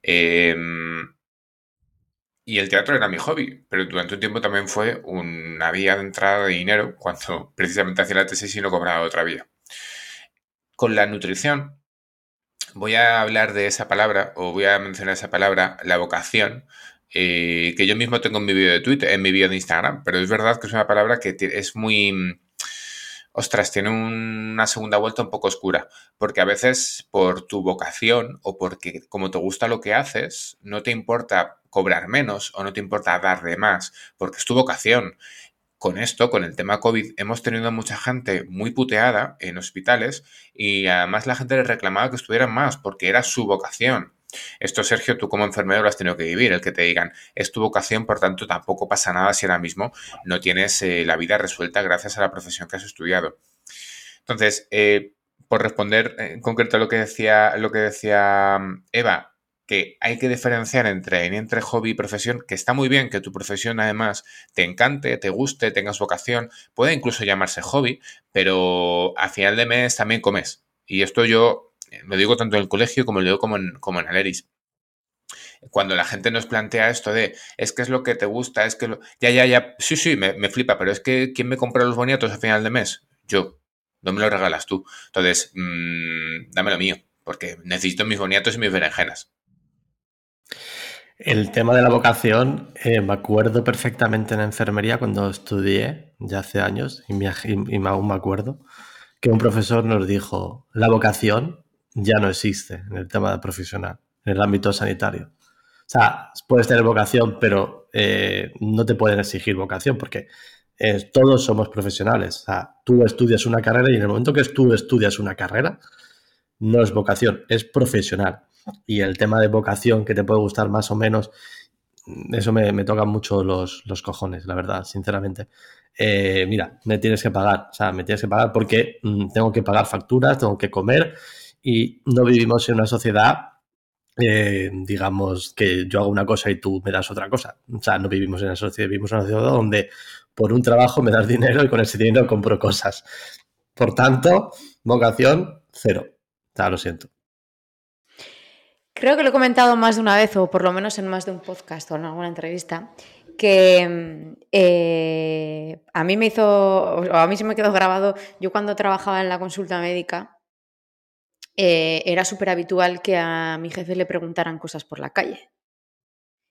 Em, y el teatro era mi hobby, pero durante un tiempo también fue una vía de entrada de dinero cuando (laughs) precisamente hacía la tesis y no cobraba otra vía. Con la nutrición, voy a hablar de esa palabra o voy a mencionar esa palabra, la vocación, eh, que yo mismo tengo en mi vídeo de Twitter, en mi vídeo de Instagram, pero es verdad que es una palabra que es muy... Ostras, tiene una segunda vuelta un poco oscura, porque a veces por tu vocación o porque como te gusta lo que haces, no te importa cobrar menos o no te importa dar de más, porque es tu vocación. Con esto, con el tema COVID, hemos tenido mucha gente muy puteada en hospitales y además la gente le reclamaba que estuvieran más porque era su vocación. Esto, Sergio, tú como enfermero lo has tenido que vivir, el que te digan, es tu vocación, por tanto, tampoco pasa nada si ahora mismo no tienes eh, la vida resuelta gracias a la profesión que has estudiado. Entonces, eh, por responder en concreto a lo que decía, lo que decía mm, Eva, que hay que diferenciar entre, entre hobby y profesión, que está muy bien que tu profesión además te encante, te guste, tengas vocación, puede incluso llamarse hobby, pero a final de mes también comes. Y esto yo lo digo tanto en el colegio como lo digo como en, como en Aleris. Cuando la gente nos plantea esto de, es que es lo que te gusta, es que lo... Ya, ya, ya, sí, sí, me, flipa, pero es que ¿quién me compra los boniatos a final de mes? Yo. No me lo regalas tú. Entonces, mm, dame lo mío, porque necesito mis boniatos y mis berenjenas. El tema de la vocación, eh, me acuerdo perfectamente en enfermería cuando estudié, ya hace años, y, y aún me acuerdo, que un profesor nos dijo, la vocación ya no existe en el tema profesional, en el ámbito sanitario. O sea, puedes tener vocación, pero eh, no te pueden exigir vocación porque eh, todos somos profesionales. O sea, tú estudias una carrera y en el momento que tú estudias una carrera, no es vocación, es profesional. Y el tema de vocación que te puede gustar más o menos, eso me, toca mucho los, cojones, la verdad, sinceramente. Eh, mira, me tienes que pagar, o sea, me tienes que pagar porque mm, tengo que pagar facturas, tengo que comer y no vivimos en una sociedad, eh, digamos, que yo hago una cosa y tú me das otra cosa. O sea, no vivimos en una sociedad, vivimos en una sociedad donde por un trabajo me das (laughs) dinero y con ese dinero compro cosas. Por tanto, vocación, cero. O sea, lo siento. Creo que lo he comentado más de una vez, o por lo menos en más de un podcast o en alguna entrevista, que eh, a mí me hizo, o a mí se me quedó grabado, yo cuando trabajaba en la consulta médica, eh, era súper habitual que a mi jefe le preguntaran cosas por la calle.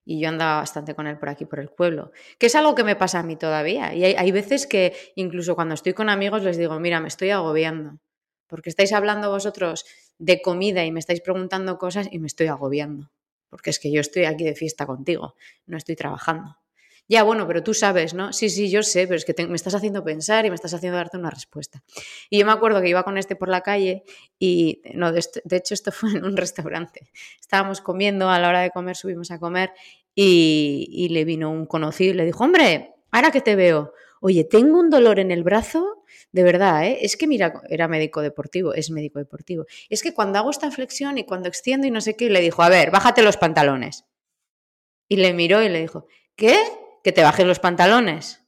Y yo andaba bastante con él por aquí, por el pueblo. Que es algo que me pasa a mí todavía. Y hay, hay veces que incluso cuando estoy con amigos les digo, mira, me estoy agobiando. Porque estáis hablando vosotros de comida y me estáis preguntando cosas y me estoy agobiando. Porque es que yo estoy aquí de fiesta contigo, no estoy trabajando. Ya, bueno, pero tú sabes, ¿no? Sí, sí, yo sé, pero es que me estás haciendo pensar y me estás haciendo darte una respuesta. Y yo me acuerdo que iba con este por la calle y, no, de, hecho esto (laughs) fue en un restaurante. Estábamos comiendo, a la hora de comer subimos a comer y, y le vino un conocido y le dijo, hombre, ahora que te veo, oye, tengo un dolor en el brazo de verdad, ¿eh? es que mira, era médico deportivo, es médico deportivo. Es que cuando hago esta flexión y cuando extiendo y no sé qué, le dijo, a ver, bájate los pantalones. Y le miró y le dijo, ¿qué? Que te bajes los pantalones.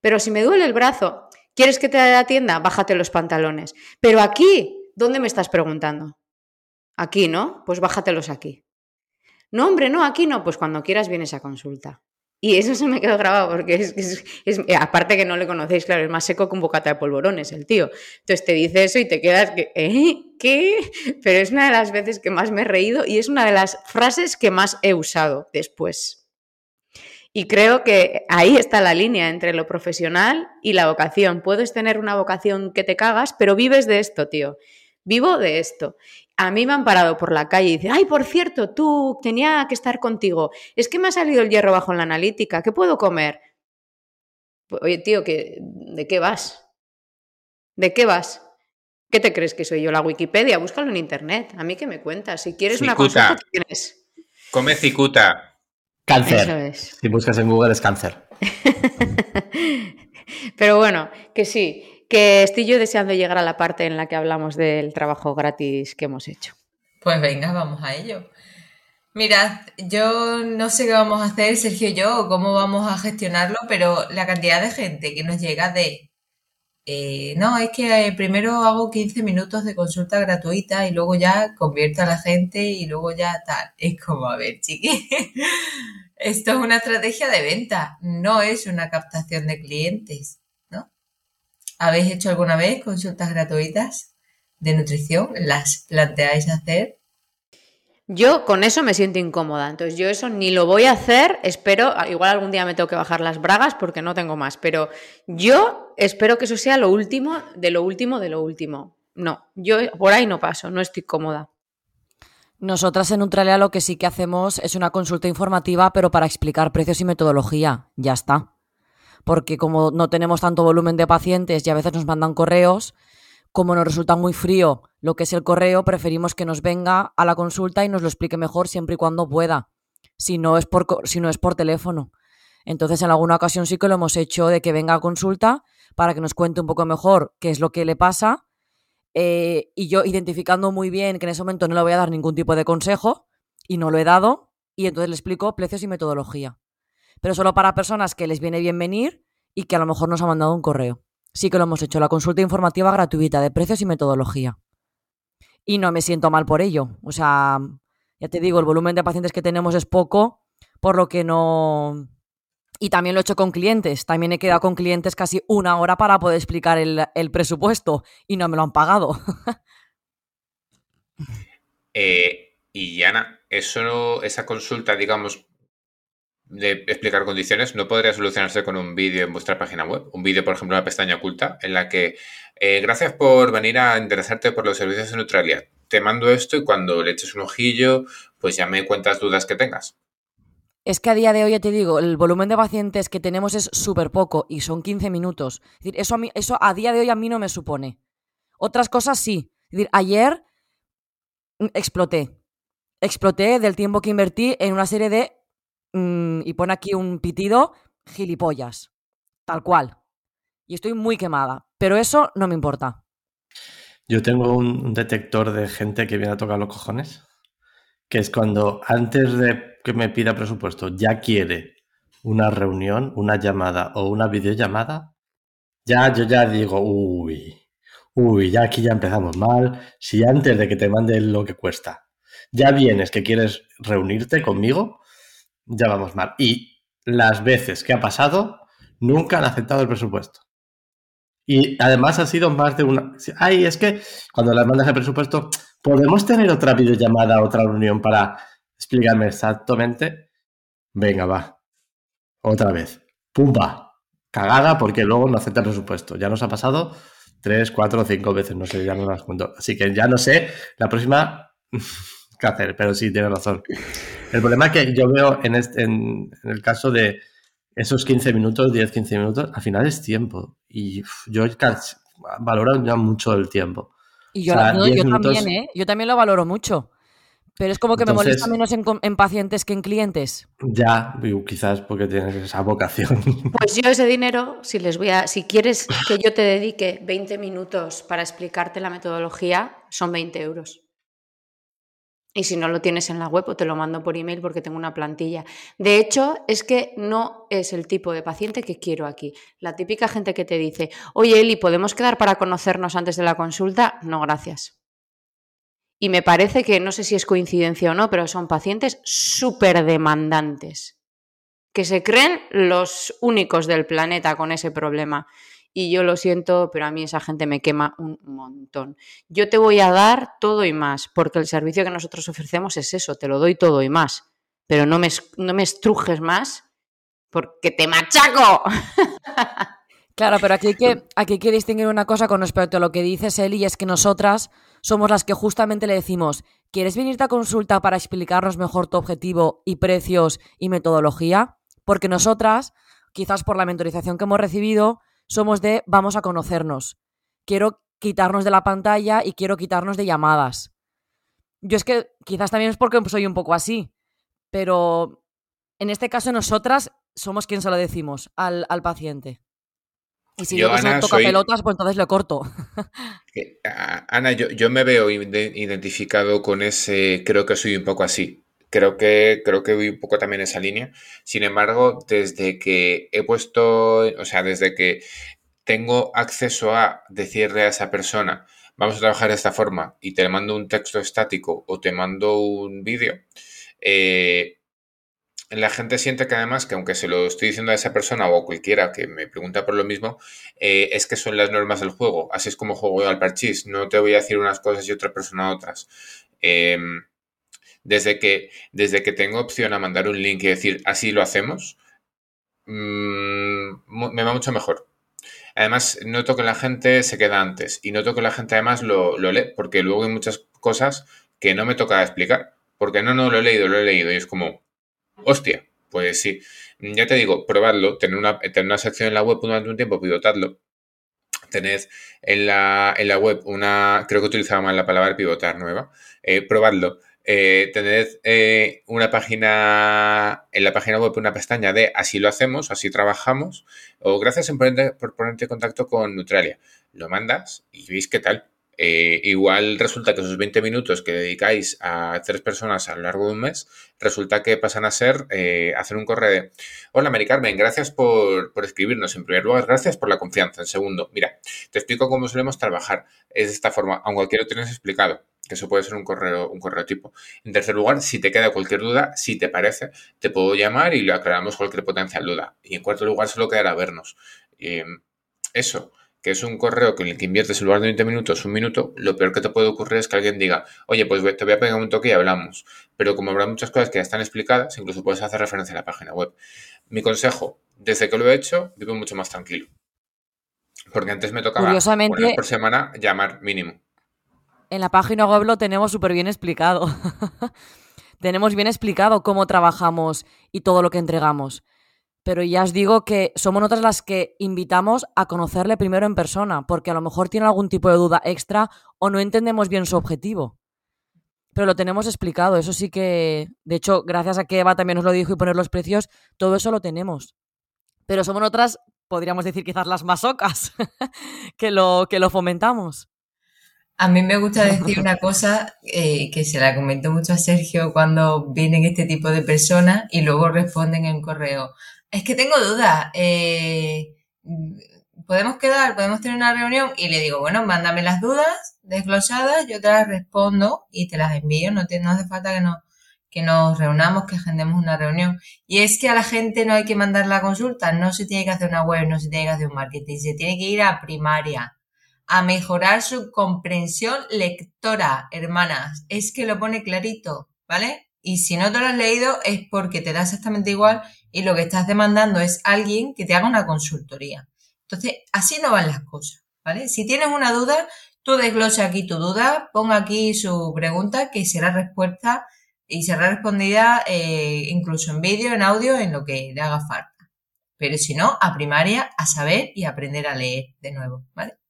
Pero si me duele el brazo, ¿quieres que te atienda? Bájate los pantalones. Pero aquí, ¿dónde me estás preguntando? Aquí, ¿no? Pues bájatelos aquí. No, hombre, no, aquí no, pues cuando quieras vienes a consulta. Y eso se me quedó grabado porque es, eh, aparte que no le conocéis, claro, es más seco que un bocata de polvorones el tío. Entonces te dice eso y te quedas que, ¿eh? ¿Qué? Pero es una de las veces que más me he reído y es una de las frases que más he usado después. Y creo que ahí está la línea entre lo profesional y la vocación. Puedes tener una vocación que te cagas, pero vives de esto, tío. Vivo de esto a mí me han parado por la calle y dicen, ay, por cierto, tú tenía que estar contigo. Es que me ha salido el hierro bajo en la analítica. ¿Qué puedo comer? Pues, oye, tío, ¿de qué vas? ¿De qué vas? ¿Qué te crees que soy yo? La Wikipedia, búscalo en internet. A mí que me cuentas. Si quieres una cosa, tienes? Come cicuta. Cáncer. Si buscas en Google es cáncer. (laughs) Pero bueno, que sí, que estoy yo deseando llegar a la parte en la que hablamos del trabajo gratis que hemos hecho. Pues venga, vamos a ello. Mirad, yo no sé qué vamos a hacer, Sergio y yo, o cómo vamos a gestionarlo, pero la cantidad de gente que nos llega de, eh, no, es que eh, primero hago 15 minutos de consulta gratuita y luego ya convierto a la gente y luego ya tal. Es como, a ver, chiqui, (laughs) esto es una estrategia de venta, no es una captación de clientes. ¿Habéis hecho alguna vez consultas gratuitas de nutrición? ¿Las planteáis hacer? Yo con eso me siento incómoda, entonces yo eso ni lo voy a hacer, espero, igual algún día me tengo que bajar las bragas porque no tengo más, pero yo espero que eso sea lo último, de lo último, de lo último. No, yo por ahí no paso, no estoy cómoda. Nosotras en Neutralia lo que sí que hacemos es una consulta informativa, pero para explicar precios y metodología, ya está porque como no tenemos tanto volumen de pacientes y a veces nos mandan correos, como nos resulta muy frío lo que es el correo, preferimos que nos venga a la consulta y nos lo explique mejor siempre y cuando pueda, si no es por, si no es por teléfono. Entonces, en alguna ocasión sí que lo hemos hecho de que venga a consulta para que nos cuente un poco mejor qué es lo que le pasa. Eh, y yo identificando muy bien que en ese momento no le voy a dar ningún tipo de consejo y no lo he dado, y entonces le explico precios y metodología pero solo para personas que les viene bien venir y que a lo mejor nos ha mandado un correo. Sí que lo hemos hecho, la consulta informativa gratuita de precios y metodología. Y no me siento mal por ello. O sea, ya te digo, el volumen de pacientes que tenemos es poco, por lo que no... Y también lo he hecho con clientes. También he quedado con clientes casi una hora para poder explicar el, presupuesto y no me lo han pagado. (laughs) Eh, y Ana, eso, esa consulta, digamos, de explicar condiciones no podría solucionarse con un vídeo en vuestra página web. Un vídeo, por ejemplo, una pestaña oculta en la que eh, gracias por venir a interesarte por los servicios de neutralidad. Te mando esto y cuando le eches un ojillo, pues ya me cuentas dudas que tengas. Es que a día de hoy, ya te digo, el volumen de pacientes que tenemos es súper poco y son 15 minutos. Es decir, eso a, eso a día de hoy a mí no me supone. Otras cosas sí. Es decir, ayer mm, exploté. Exploté del tiempo que invertí en una serie de Mm, y pone aquí un pitido, gilipollas. Tal cual. Y estoy muy quemada. Pero eso no me importa. Yo tengo un, detector de gente que viene a tocar los cojones, que es cuando antes de que me pida presupuesto ya quiere una reunión, una llamada o una videollamada, ya yo ya digo, uy, uy, ya aquí ya empezamos mal. Si antes de que te mande lo que cuesta, ya vienes que quieres reunirte conmigo, ya vamos mal. Y las veces que ha pasado, nunca han aceptado el presupuesto. Y además ha sido más de una... Ay, es que cuando las mandas el presupuesto, ¿podemos tener otra videollamada, otra reunión para explicarme exactamente? Venga, va. Otra vez. ¡Pumba! Cagada porque luego no acepta el presupuesto. Ya nos ha pasado tres, cuatro o cinco veces, no sé, ya no las cuento. Así que ya no sé, la próxima, (laughs) qué hacer, pero sí, tiene razón. El problema que yo veo en, este, en, el caso de esos 15 minutos, 10, 15 minutos, al final es tiempo. Y yo valoro ya mucho el tiempo. Y yo, también, ¿eh? Yo también lo valoro mucho. Pero es como que me molesta menos en, pacientes que en clientes. Ya, quizás porque tienes esa vocación. (laughs) Pues yo ese dinero, si les voy a, si quieres que yo te dedique 20 minutos para explicarte la metodología, son 20 euros. Y si no lo tienes en la web, o te lo mando por email porque tengo una plantilla. De hecho, es que no es el tipo de paciente que quiero aquí. La típica gente que te dice, oye Eli, ¿podemos quedar para conocernos antes de la consulta? No, gracias. Y me parece que, no sé si es coincidencia o no, pero son pacientes súper demandantes, que se creen los únicos del planeta con ese problema. Y yo lo siento, pero a mí esa gente me quema un montón. Yo te voy a dar todo y más, porque el servicio que nosotros ofrecemos es eso, te lo doy todo y más. Pero no me, no me estrujes más, porque te machaco. (laughs) Claro, pero aquí hay, que, aquí hay que distinguir una cosa con respecto a lo que dices, Eli, y es que nosotras somos las que justamente le decimos, ¿quieres venirte a consulta para explicarnos mejor tu objetivo y precios y metodología? Porque nosotras, quizás por la mentorización que hemos recibido, somos de vamos a conocernos. Quiero quitarnos de la pantalla y quiero quitarnos de llamadas. Yo es que quizás también es porque soy un poco así, pero en este caso nosotras somos quien se lo decimos al, al paciente. Y si yo, no toca pelotas, pues entonces lo corto. (laughs) Ana, yo, yo me veo identificado con ese, creo que soy un poco así. Creo que, creo que voy un poco también esa línea. Sin embargo, desde que he puesto, o sea, desde que tengo acceso a decirle a esa persona, vamos a trabajar de esta forma, y te mando un texto estático o te mando un vídeo, eh, la gente siente que además, que aunque se lo estoy diciendo a esa persona o a cualquiera que me pregunta por lo mismo, eh, es que son las normas del juego. Así es como juego yo al parchís. No te voy a decir unas cosas y otra persona otras. Em, desde, que, desde que tengo opción a mandar un link y decir así lo hacemos, mm, me va mucho mejor. Además, noto que la gente se queda antes y noto que la gente además lo, lee, porque luego hay muchas cosas que no me toca explicar. Porque no, no lo he leído, lo he leído y es como, Hostia, pues sí. Ya te digo, probadlo, tener una, tener una sección en la web durante un tiempo, pivotarlo. Tened en la, en la web una, creo que utilizaba mal la palabra pivotar nueva, eh, probadlo. Eh, eh, una página, en la página web una pestaña de así lo hacemos, así trabajamos, o gracias por ponerte en contacto con Neutralia. Lo mandas y veis qué tal. Eh, igual resulta que esos 20 minutos que dedicáis a tres personas a lo largo de un mes, resulta que pasan a ser eh, hacer un correo de Hola Mari Carmen, gracias por, escribirnos. En primer lugar, gracias por la confianza. En segundo, mira, te explico cómo solemos trabajar. Es de esta forma, aunque cualquiera te tienes explicado que eso puede ser un correo, un correo tipo. En tercer lugar, si te queda cualquier duda, si te parece, te puedo llamar y lo aclaramos cualquier potencial duda. Y en cuarto lugar, solo quedará vernos. Eh, eso que es un correo en el que inviertes en lugar de 20 minutos, un minuto, lo peor que te puede ocurrir es que alguien diga, oye, pues te voy a pegar un toque y hablamos. Pero como habrá muchas cosas que ya están explicadas, incluso puedes hacer referencia a la página web. Mi consejo, desde que lo he hecho, vivo mucho más tranquilo. Porque antes me tocaba Curiosamente, por semana llamar mínimo. En la página web lo tenemos súper bien explicado. (laughs) tenemos bien explicado cómo trabajamos y todo lo que entregamos. Pero ya os digo que somos nosotras las que invitamos a conocerle primero en persona, porque a lo mejor tiene algún tipo de duda extra o no entendemos bien su objetivo. Pero lo tenemos explicado, eso sí que, de hecho, gracias a que Eva también nos lo dijo y poner los precios, todo eso lo tenemos. Pero somos otras, podríamos decir quizás las masocas, (laughs) que, lo, que lo fomentamos. A mí me gusta decir una cosa eh, que se la comento mucho a Sergio cuando vienen este tipo de personas y luego responden en correo. Es que tengo dudas. Eh, ¿Podemos quedar? ¿Podemos tener una reunión? Y le digo, bueno, mándame las dudas desglosadas, yo te las respondo y te las envío. No, no hace falta que, no, que nos reunamos, que agendemos una reunión. Y es que a la gente no hay que mandar la consulta, no se tiene que hacer una web, no se tiene que hacer un marketing, se tiene que ir a primaria a mejorar su comprensión lectora, hermanas. Es que lo pone clarito, ¿vale? Y si no te lo has leído es porque te da exactamente igual y lo que estás demandando es alguien que te haga una consultoría. Entonces, así no van las cosas, ¿vale? Si tienes una duda, tú desglosa aquí tu duda, ponga aquí su pregunta que será respuesta y será respondida eh, incluso en vídeo, en audio, en lo que le haga falta. Pero si no, a primaria, a saber y aprender a leer de nuevo, ¿vale?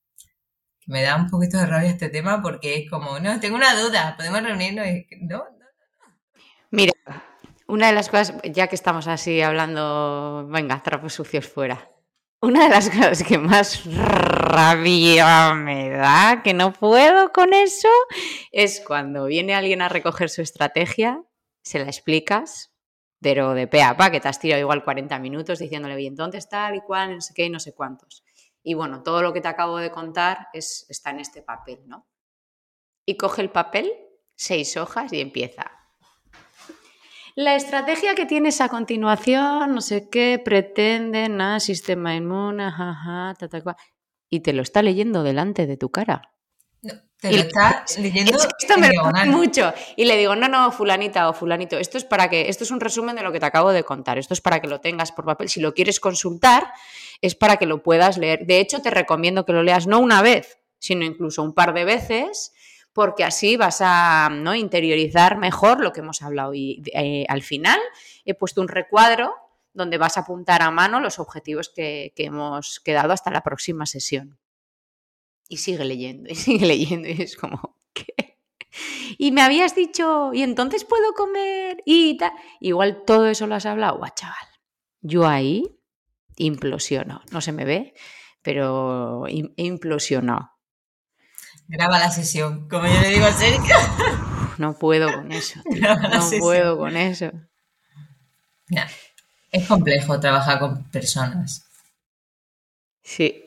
me da un poquito de rabia este tema porque es como, no, tengo una duda, podemos reunirnos. No, Mira, una de las cosas, ya que estamos así hablando, venga, trapos sucios fuera. Una de las cosas que más rabia me da, que no puedo con eso, es cuando viene alguien a recoger su estrategia, se la explicas, pero de pe a pa, que te has tirado igual 40 minutos diciéndole, bien, ¿dónde está y cuál, no sé qué, y no sé cuántos. Y bueno, todo lo que te acabo de contar es, está en este papel, ¿no? Y coge el papel, seis hojas y empieza. La estrategia que tienes a continuación, no sé qué, pretende, nada, sistema inmune, jaja, ta, ta, y te lo está leyendo delante de tu cara. te lo está (laughs) leyendo. esto me lo mucho. Y le digo, no, no, fulanita o fulanito, esto es para que, esto es un resumen de lo que te acabo de contar. Esto es para que lo tengas por papel. Si lo quieres consultar, es para que lo puedas leer. De hecho, te recomiendo que lo leas no una vez, sino incluso un par de veces, porque así vas a ¿no? interiorizar mejor lo que hemos hablado. Y eh, al final he puesto un recuadro donde vas a apuntar a mano los objetivos que, hemos quedado hasta la próxima sesión. Y sigue leyendo, y (laughs) sigue leyendo, y es como, ¿qué? Y me habías dicho, ¿y entonces puedo comer? Y tal. Igual todo eso lo has hablado, guau, chaval. Yo ahí implosionó. No se me ve, pero implosionó. Graba la sesión, como yo le digo a Sergio. No puedo con eso. (laughs) No puedo con eso. Es complejo trabajar con personas. Sí.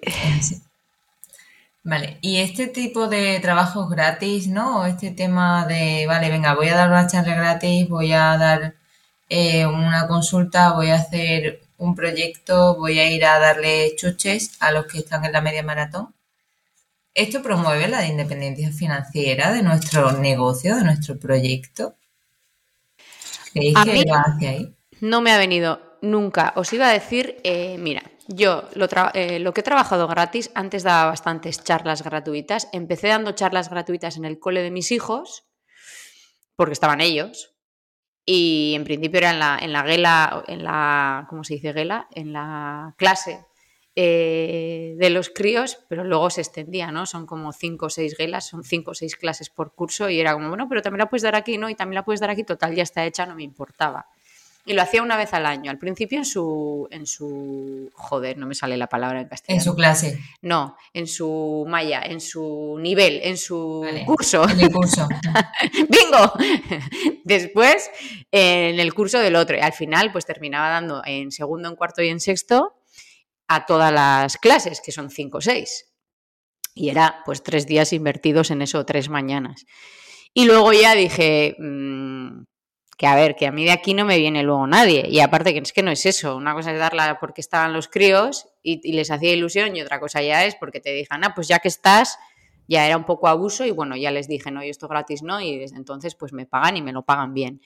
Vale, y este tipo de trabajos gratis, ¿no? Este tema de, vale, venga, voy a dar una charla gratis, voy a dar eh, una consulta, voy a hacer un proyecto, voy a ir a darle chuches a los que están en la media maratón. Esto promueve la independencia financiera de nuestro negocio, de nuestro proyecto. ¿Creéis que va hacia ahí? No me ha venido nunca. Os iba a decir, eh, mira, yo lo, eh, lo, que he trabajado gratis, antes daba bastantes charlas gratuitas. Empecé dando charlas gratuitas en el cole de mis hijos, porque estaban ellos, y en principio era en la, en la guela, en la, ¿cómo se dice guela? En la clase eh, de los críos, pero luego se extendía, ¿no? Son como cinco o seis guelas, son cinco o seis clases por curso y era como, bueno, pero también la puedes dar aquí, ¿no? Y también la puedes dar aquí, total, ya está hecha, no me importaba. Y lo hacía una vez al año. Al principio en su, en su, joder, no me sale la palabra en castellano. En su clase. No, en su malla, en su nivel, en su curso. En el curso. (laughs) ¡Bingo! Después, en el curso del otro. Y al final, pues terminaba dando en segundo, en cuarto y en sexto a todas las clases, que son cinco o seis. Y era pues tres días invertidos en eso, tres mañanas. Y luego ya dije, mm, que a ver, que a mí de aquí no me viene luego nadie. Y aparte que es que no es eso, una cosa es darla porque estaban los críos y, les hacía ilusión y otra cosa ya es porque te dijeron, ah, pues ya que estás, ya era un poco abuso y bueno, ya les dije, no, yo esto gratis no, y desde entonces pues me pagan y me lo pagan bien.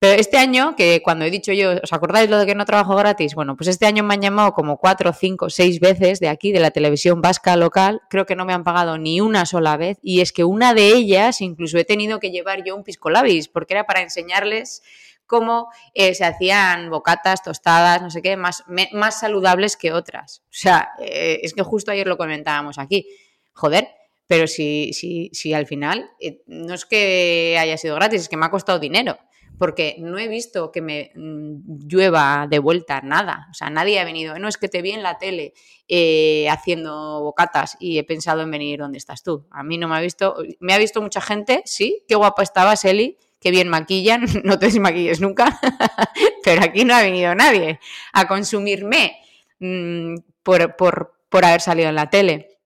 Pero este año, que cuando he dicho yo, ¿os acordáis lo de que no trabajo gratis? Bueno, pues este año me han llamado como cuatro, cinco, seis veces de aquí, de la televisión vasca local. Creo que no me han pagado ni una sola vez. Y es que una de ellas, incluso he tenido que llevar yo un pisco labis, porque era para enseñarles cómo eh, se hacían bocatas, tostadas, no sé qué, más, más saludables que otras. O sea, eh, es que justo ayer lo comentábamos aquí. Joder, pero si, si, si al final eh, no es que haya sido gratis, es que me ha costado dinero porque no he visto que me mm, llueva de vuelta nada. O sea, nadie ha venido, no es que te vi en la tele eh, haciendo bocatas y he pensado en venir donde estás tú. A mí no me ha visto, me ha visto mucha gente, sí, qué guapa estabas, Eli, qué bien maquillan, (laughs) no te desmaquilles nunca, (laughs) pero aquí no ha venido nadie a consumirme mm, por, por haber salido en la tele.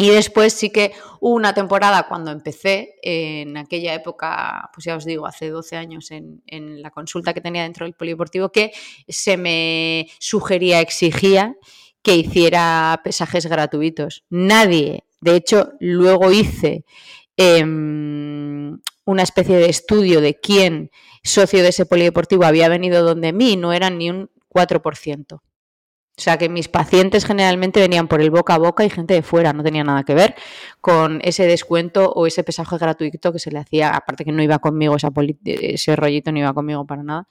Y después sí que hubo una temporada cuando empecé, en aquella época, pues ya os digo, hace 12 años en, la consulta que tenía dentro del polideportivo, que se me sugería, exigía que hiciera pesajes gratuitos. Nadie, de hecho, luego hice em, una especie de estudio de quién socio de ese polideportivo había venido donde mí, no eran ni un 4%. O sea que mis pacientes generalmente venían por el boca a boca y gente de fuera, no tenía nada que ver con ese descuento o ese pesaje gratuito que se le hacía, aparte que no iba conmigo, ese rollito no iba conmigo para nada.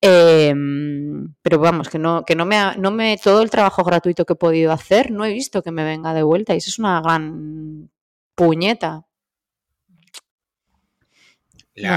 Em, pero vamos, que no, que no me, no me, todo el trabajo gratuito que he podido hacer, no he visto que me venga de vuelta y eso es una gran puñeta. La,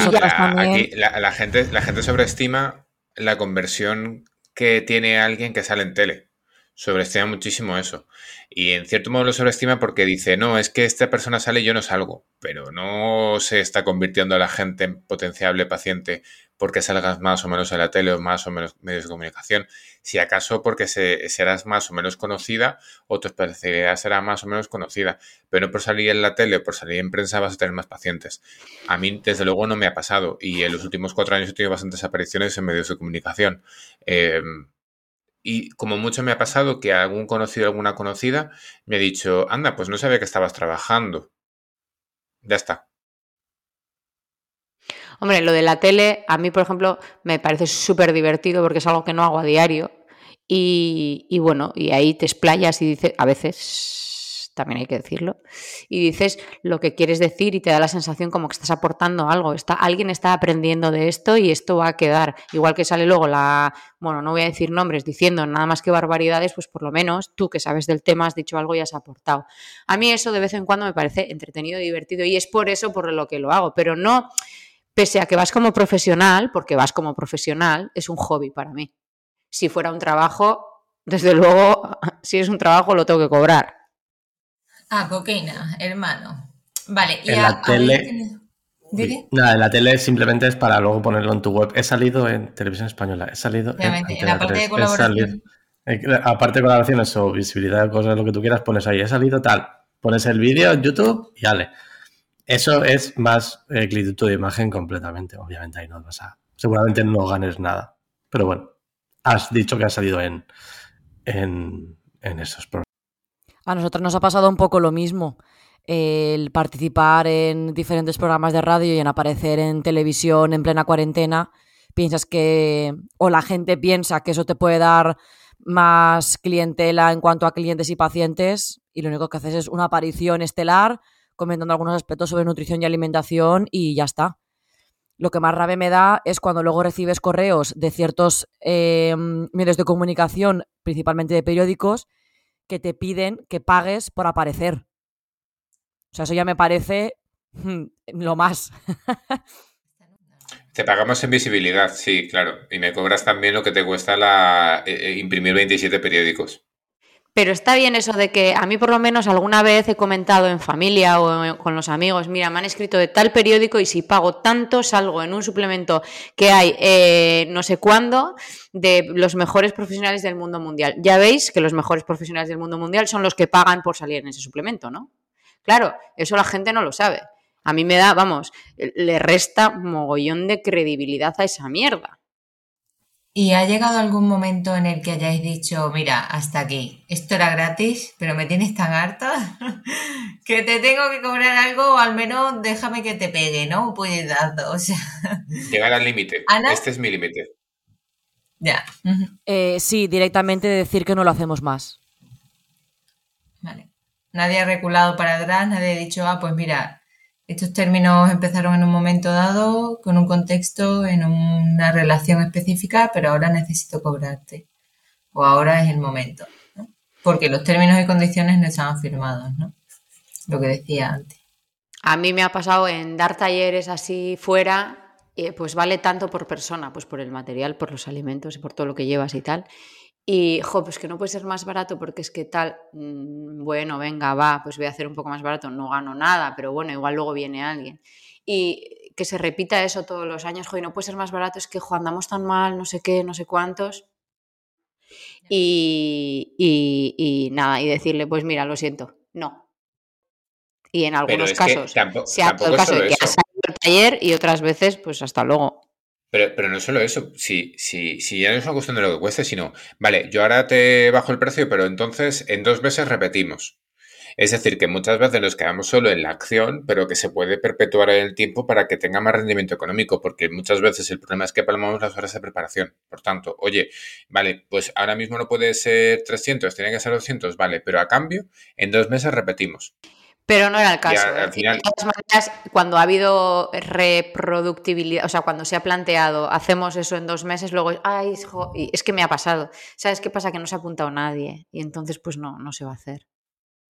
la, gente, la gente sobreestima la conversión que tiene alguien que sale en tele. Sobreestima muchísimo eso. Y en cierto modo lo sobreestima porque dice, no, es que esta persona sale y yo no salgo. Pero no se está convirtiendo a la gente en potenciable paciente porque salgas más o menos en la tele o más o menos medios de comunicación. Si acaso porque serás más o menos conocida o tu especialidad será más o menos conocida. Pero no por salir en la tele o por salir en prensa vas a tener más pacientes. A mí, desde luego, no me ha pasado. Y en los últimos cuatro años he tenido bastantes apariciones en medios de comunicación. Em, y como mucho me ha pasado que algún conocido, alguna conocida, me ha dicho, anda, pues no sabía que estabas trabajando. Ya está. Hombre, lo de la tele, a mí, por ejemplo, me parece súper divertido porque es algo que no hago a diario. Y, y, bueno, y ahí te explayas y dices, a veces también hay que decirlo, y dices lo que quieres decir y te da la sensación como que estás aportando algo, está, alguien está aprendiendo de esto y esto va a quedar. Igual que sale luego la, bueno, no voy a decir nombres diciendo nada más que barbaridades, pues por lo menos tú que sabes del tema has dicho algo y has aportado. A mí eso de vez en cuando me parece entretenido divertido y es por eso por lo que lo hago, pero no pese a que vas como profesional, porque vas como profesional, es un hobby para mí. Si fuera un trabajo, desde luego, (laughs) si es un trabajo lo tengo que cobrar. Ah, cocaína, hermano. Vale, y en la tele. Nada, en la tele simplemente es para luego ponerlo en tu web. He salido en televisión española, he salido en, en la parte de colaboración. aparte de colaboraciones o visibilidad, cosas, lo que tú quieras, pones ahí, he salido tal. Pones el vídeo en YouTube y dale. Eso es más eh, de imagen completamente. Obviamente ahí no vas a. Seguramente no ganes nada. Pero bueno, has dicho que has salido en, en, en esos programas. A nosotros nos ha pasado un poco lo mismo. El participar en diferentes programas de radio y en aparecer en televisión en plena cuarentena, piensas que, o la gente piensa que eso te puede dar más clientela en cuanto a clientes y pacientes, y lo único que haces es una aparición estelar comentando algunos aspectos sobre nutrición y alimentación y ya está. Lo que más rabia me da es cuando luego recibes correos de ciertos eh, medios de comunicación, principalmente de periódicos, que te piden que pagues por aparecer. O sea, eso ya me parece mm, lo más. Te pagamos en visibilidad, sí, claro. Y me cobras también lo que te cuesta la, eh, eh, imprimir 27 periódicos. Pero está bien eso de que a mí por lo menos alguna vez he comentado en familia o con los amigos, mira, me han escrito de tal periódico y si pago tanto salgo en un suplemento que hay eh, no sé cuándo de los mejores profesionales del mundo mundial. Ya veis que los mejores profesionales del mundo mundial son los que pagan por salir en ese suplemento, ¿no? Claro, eso la gente no lo sabe. A mí me da, vamos, le resta mogollón de credibilidad a esa mierda. ¿Y ha llegado algún momento en el que hayáis dicho, mira, hasta aquí, esto era gratis, pero me tienes tan harta (laughs) que te tengo que cobrar algo o al menos déjame que te pegue, ¿no? Puedes dando, o sea... Llegar al límite. Este es mi límite. Ya. Eh, sí, directamente decir que no lo hacemos más. Vale. Nadie ha reculado para atrás, nadie ha dicho, ah, pues mira, estos términos empezaron en un momento dado, con un contexto, en una relación específica, pero ahora necesito cobrarte. O ahora es el momento. Porque los términos y condiciones no estaban firmados, ¿no? Lo que decía antes. A mí me ha pasado en dar talleres así fuera eh, pues vale tanto por persona, pues por el material, por los alimentos y por todo lo que llevas y tal. Y, jo, pues que no puede ser más barato porque es que tal, mm, bueno, venga, va, pues voy a hacer un poco más barato, no gano nada, pero bueno, igual luego viene alguien. Y que se repita eso todos los años, jo, y no puede ser más barato, es que, jo, andamos tan mal, no sé qué, no sé cuántos. Y, y, y nada, y decirle, pues mira, lo siento, no. Y en algunos casos, tampoco, se ha dado el caso de que ha salido el taller y otras veces, pues hasta luego. Pero, pero no solo eso, si, si, si ya no es una cuestión de lo que cueste, sino, vale, yo ahora te bajo el precio, pero entonces en dos meses repetimos. Es decir, que muchas veces nos quedamos solo en la acción, pero que se puede perpetuar en el tiempo para que tenga más rendimiento económico, porque muchas veces el problema es que palmamos las horas de preparación. Por tanto, oye, vale, pues ahora mismo no puede ser 300, tiene que ser 200, vale, pero a cambio, en dos meses repetimos. Pero no era el caso. al ¿eh? final- De todas maneras, cuando ha habido reproductibilidad, o sea, cuando se ha planteado, hacemos eso en dos meses, luego, ay, jo, y es que me ha pasado. ¿Sabes qué pasa? Que no se ha apuntado nadie y entonces, pues no, no se va a hacer.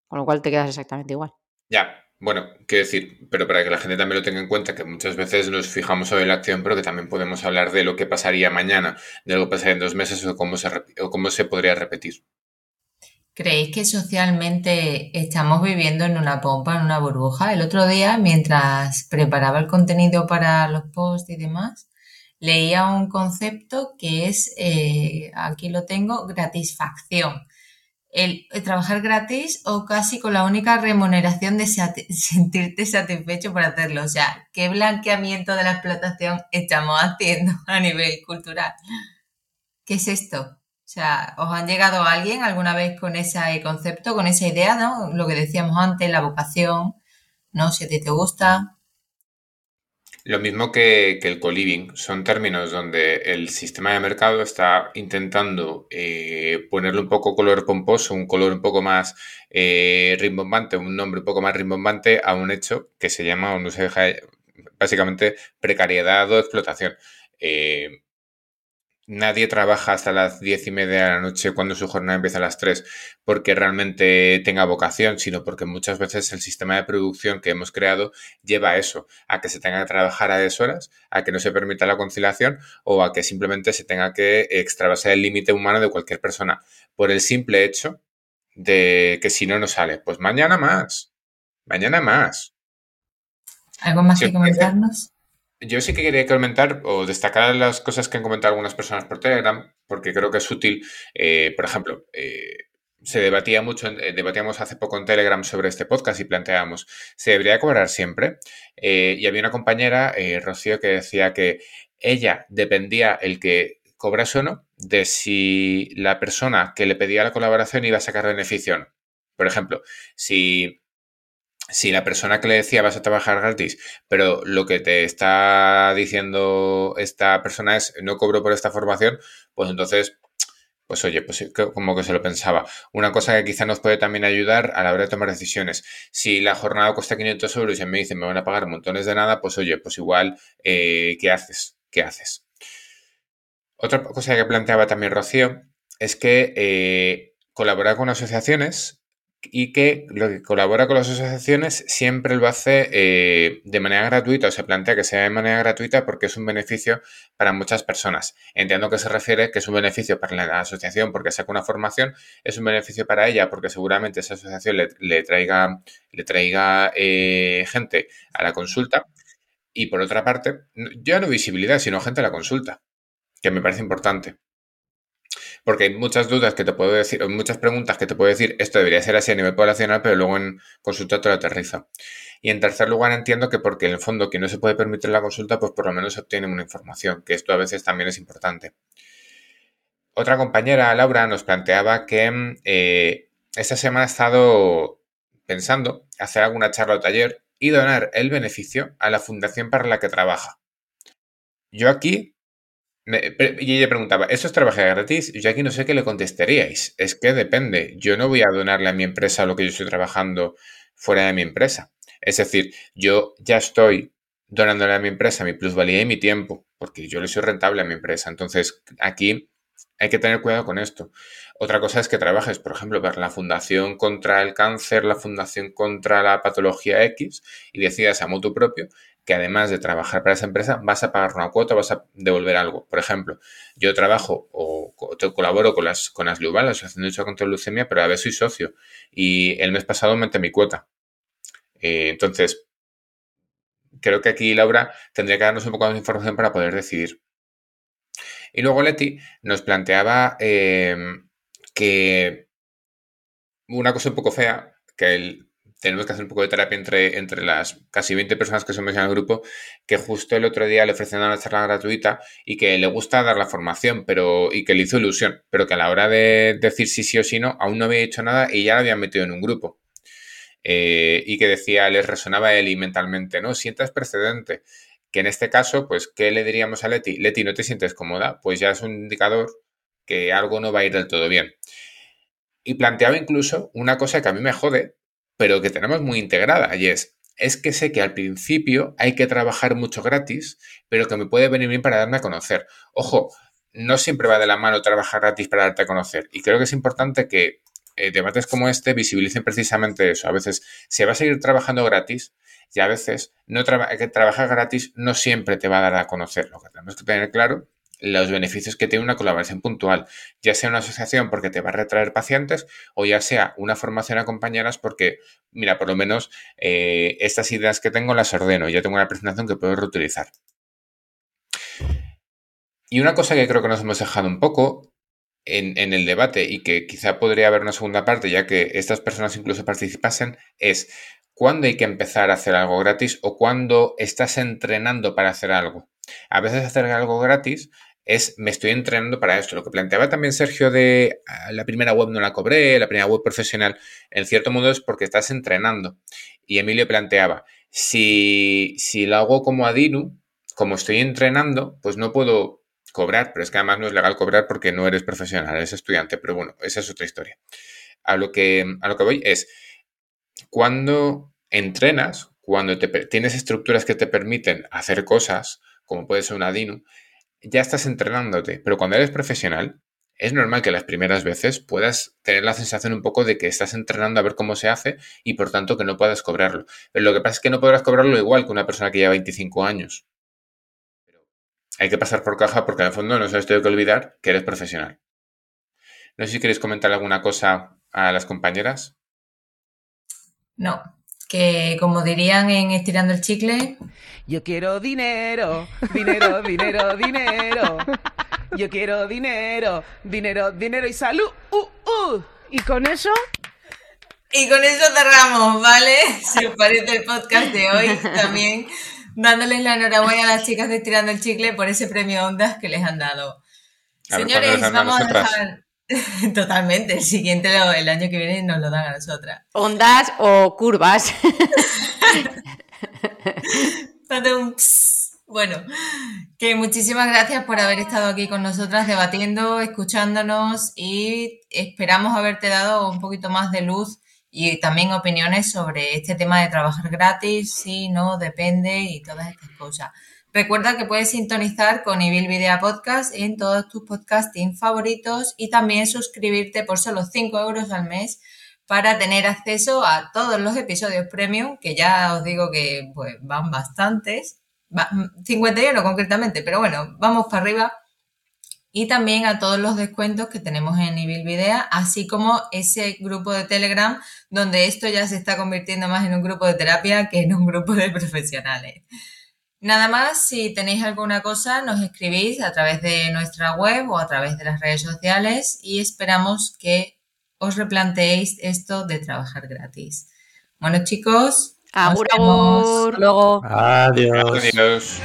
Con lo cual te quedas exactamente igual. Ya, bueno, quiero decir, pero para que la gente también lo tenga en cuenta, que muchas veces nos fijamos sobre la acción, pero que también podemos hablar de lo que pasaría mañana, de lo que pasaría en dos meses o cómo se, o cómo se podría repetir. ¿Creéis que socialmente estamos viviendo en una pompa, en una burbuja? El otro día, mientras preparaba el contenido para los posts y demás, leía un concepto que es, eh, aquí lo tengo, gratisfacción. El, trabajar gratis o casi con la única remuneración de (laughs) sentirte satisfecho por hacerlo. O sea, ¿qué blanqueamiento de la explotación estamos haciendo a nivel cultural? ¿Qué es esto? O sea, ¿os han llegado a alguien alguna vez con ese concepto, con esa idea, ¿no? Lo que decíamos antes, la vocación, ¿no? Si a ti te gusta. Lo mismo que, que el co-living, son términos donde el sistema de mercado está intentando eh, ponerle un poco color pomposo, un color un poco más eh, rimbombante, un nombre un poco más rimbombante a un hecho que se llama, o no se deja, básicamente, precariedad o explotación. Eh, Nadie trabaja hasta las diez y media de la noche cuando su jornada empieza a las tres porque realmente tenga vocación, sino porque muchas veces el sistema de producción que hemos creado lleva a eso, a que se tenga que trabajar a deshoras, a que no se permita la conciliación o a que simplemente se tenga que extravasar el límite humano de cualquier persona por el simple hecho de que si no, no sale. Pues mañana más, mañana más. ¿Algo más que comentarnos? Yo sí que quería comentar o destacar las cosas que han comentado algunas personas por Telegram, porque creo que es útil. Eh, por ejemplo, eh, se debatía mucho, eh, debatíamos hace poco en Telegram sobre este podcast y planteábamos, ¿se debería cobrar siempre? Y había una compañera, Rocío, que decía que ella dependía el que cobrase o no de si la persona que le pedía la colaboración iba a sacar beneficio. Por ejemplo, si si la persona que le decía vas a trabajar gratis, pero lo que te está diciendo esta persona es no cobro por esta formación, pues entonces, pues oye, pues como que se lo pensaba. Una cosa que quizá nos puede también ayudar a la hora de tomar decisiones. Si la jornada cuesta 500 euros y me dicen me van a pagar montones de nada, pues oye, pues igual, eh, ¿qué haces? ¿Qué haces? Otra cosa que planteaba también Rocío es que eh, colaborar con asociaciones y que lo que colabora con las asociaciones siempre lo hace eh, de manera gratuita o se plantea que sea de manera gratuita porque es un beneficio para muchas personas. Entiendo que se refiere que es un beneficio para la asociación porque saca una formación, es un beneficio para ella porque seguramente esa asociación le, traiga, le traiga eh, gente a la consulta y por otra parte, ya no visibilidad, sino gente a la consulta, que me parece importante. Porque hay muchas dudas que te puedo decir, o muchas preguntas que te puedo decir, esto debería ser así a nivel poblacional, pero luego en consulta te lo aterriza. Y en tercer lugar entiendo que porque en el fondo quien no se puede permitir la consulta, pues por lo menos obtiene una información, que esto a veces también es importante. Otra compañera, Laura, nos planteaba que mm, eh, esta semana ha estado pensando hacer alguna charla o taller y donar el beneficio a la fundación para la que trabaja. Yo aquí y ella preguntaba, ¿eso es trabajo gratis? Yo aquí no sé qué le contestaríais. Es que depende. Yo no voy a donarle a mi empresa lo que yo estoy trabajando fuera de mi empresa. Es decir, yo ya estoy donándole a mi empresa mi plusvalía y mi tiempo, porque yo le soy rentable a mi empresa. Entonces, aquí hay que tener cuidado con esto. Otra cosa es que trabajes, por ejemplo, para la Fundación contra el Cáncer, la Fundación contra la Patología X, y decidas a motu propio que además de trabajar para esa empresa, vas a pagar una cuota, vas a devolver algo. Por ejemplo, yo trabajo o, colaboro con las, con las la Asociación de Lucha contra la Leucemia, pero a veces soy socio y el mes pasado aumenté mi cuota. Eh, entonces, creo que aquí Laura tendría que darnos un poco más de información para poder decidir. Y luego Leti nos planteaba eh, que una cosa un poco fea, que tenemos que hacer un poco de terapia entre, entre las casi 20 personas que somos en el grupo, que justo el otro día le ofrecieron una charla gratuita y que le gusta dar la formación pero y que le hizo ilusión, pero que a la hora de decir sí sí o sí no, aún no había hecho nada y ya la habían metido en un grupo. Eh, y que decía, les resonaba él y mentalmente, no, sientas precedente. Que en este caso, pues, ¿qué le diríamos a Leti? Leti, ¿no te sientes cómoda? Pues ya es un indicador que algo no va a ir del todo bien. Y planteaba incluso una cosa que a mí me jode, pero que tenemos muy integrada, y es, es que sé que al principio hay que trabajar mucho gratis, pero que me puede venir bien para darme a conocer. Ojo, no siempre va de la mano trabajar gratis para darte a conocer. Y creo que es importante que eh, debates como este visibilicen precisamente eso. A veces se va a seguir trabajando gratis y a veces no que trabajar gratis no siempre te va a dar a conocer. Lo que tenemos que tener claro los beneficios que tiene una colaboración puntual, ya sea una asociación porque te va a retraer pacientes o ya sea una formación a compañeras porque, mira, por lo menos eh, estas ideas que tengo las ordeno, ya tengo una presentación que puedo reutilizar. Y una cosa que creo que nos hemos dejado un poco en, el debate y que quizá podría haber una segunda parte, ya que estas personas incluso participasen, es cuándo hay que empezar a hacer algo gratis o cuándo estás entrenando para hacer algo. A veces hacer algo gratis es me estoy entrenando para esto. Lo que planteaba también Sergio de ah, la primera web no la cobré, la primera web profesional, en cierto modo es porque estás entrenando. Y Emilio planteaba, si, si lo hago como Adinu, como estoy entrenando, pues no puedo cobrar, pero es que además no es legal cobrar porque no eres profesional, eres estudiante, pero bueno, esa es otra historia. A lo que, a lo que voy es, cuando entrenas, cuando tienes estructuras que te permiten hacer cosas, como puede ser una DINU, ya estás entrenándote, pero cuando eres profesional, es normal que las primeras veces puedas tener la sensación un poco de que estás entrenando a ver cómo se hace y por tanto que no puedas cobrarlo. Pero lo que pasa es que no podrás cobrarlo igual que una persona que lleva 25 años hay que pasar por caja porque en el fondo no se os tengo que olvidar que eres profesional. No sé si queréis comentar alguna cosa a las compañeras. No, que como dirían en Estirando el Chicle. Yo quiero dinero, dinero, (laughs) dinero, dinero. Yo quiero dinero, dinero, dinero y salud. Uh, uh. Y con eso. Y con eso cerramos, ¿vale? (laughs) Si os parece el podcast de hoy también dándoles la enhorabuena a las chicas de Tirando el Chicle por ese premio Ondas que les han dado. Señores, vamos a dejar... (laughs) Totalmente, el siguiente, el año que viene, nos lo dan a nosotras. Ondas o curvas. (laughs) bueno, que muchísimas gracias por haber estado aquí con nosotras debatiendo, escuchándonos y esperamos haberte dado un poquito más de luz y también opiniones sobre este tema de trabajar gratis, sí, no, depende y todas estas cosas. Recuerda que puedes sintonizar con Ibil Video Podcast en todos tus podcasting favoritos y también suscribirte por solo 5 euros al mes para tener acceso a todos los episodios premium, que ya os digo que pues, van bastantes, 51 concretamente, pero bueno, vamos para arriba y también a todos los descuentos que tenemos en Ibil Video, así como ese grupo de Telegram donde esto ya se está convirtiendo más en un grupo de terapia que en un grupo de profesionales. Nada más, si tenéis alguna cosa, nos escribís a través de nuestra web o a través de las redes sociales y esperamos que os replanteéis esto de trabajar gratis. Bueno, chicos, agur, agur. Luego. Adiós. Adiós.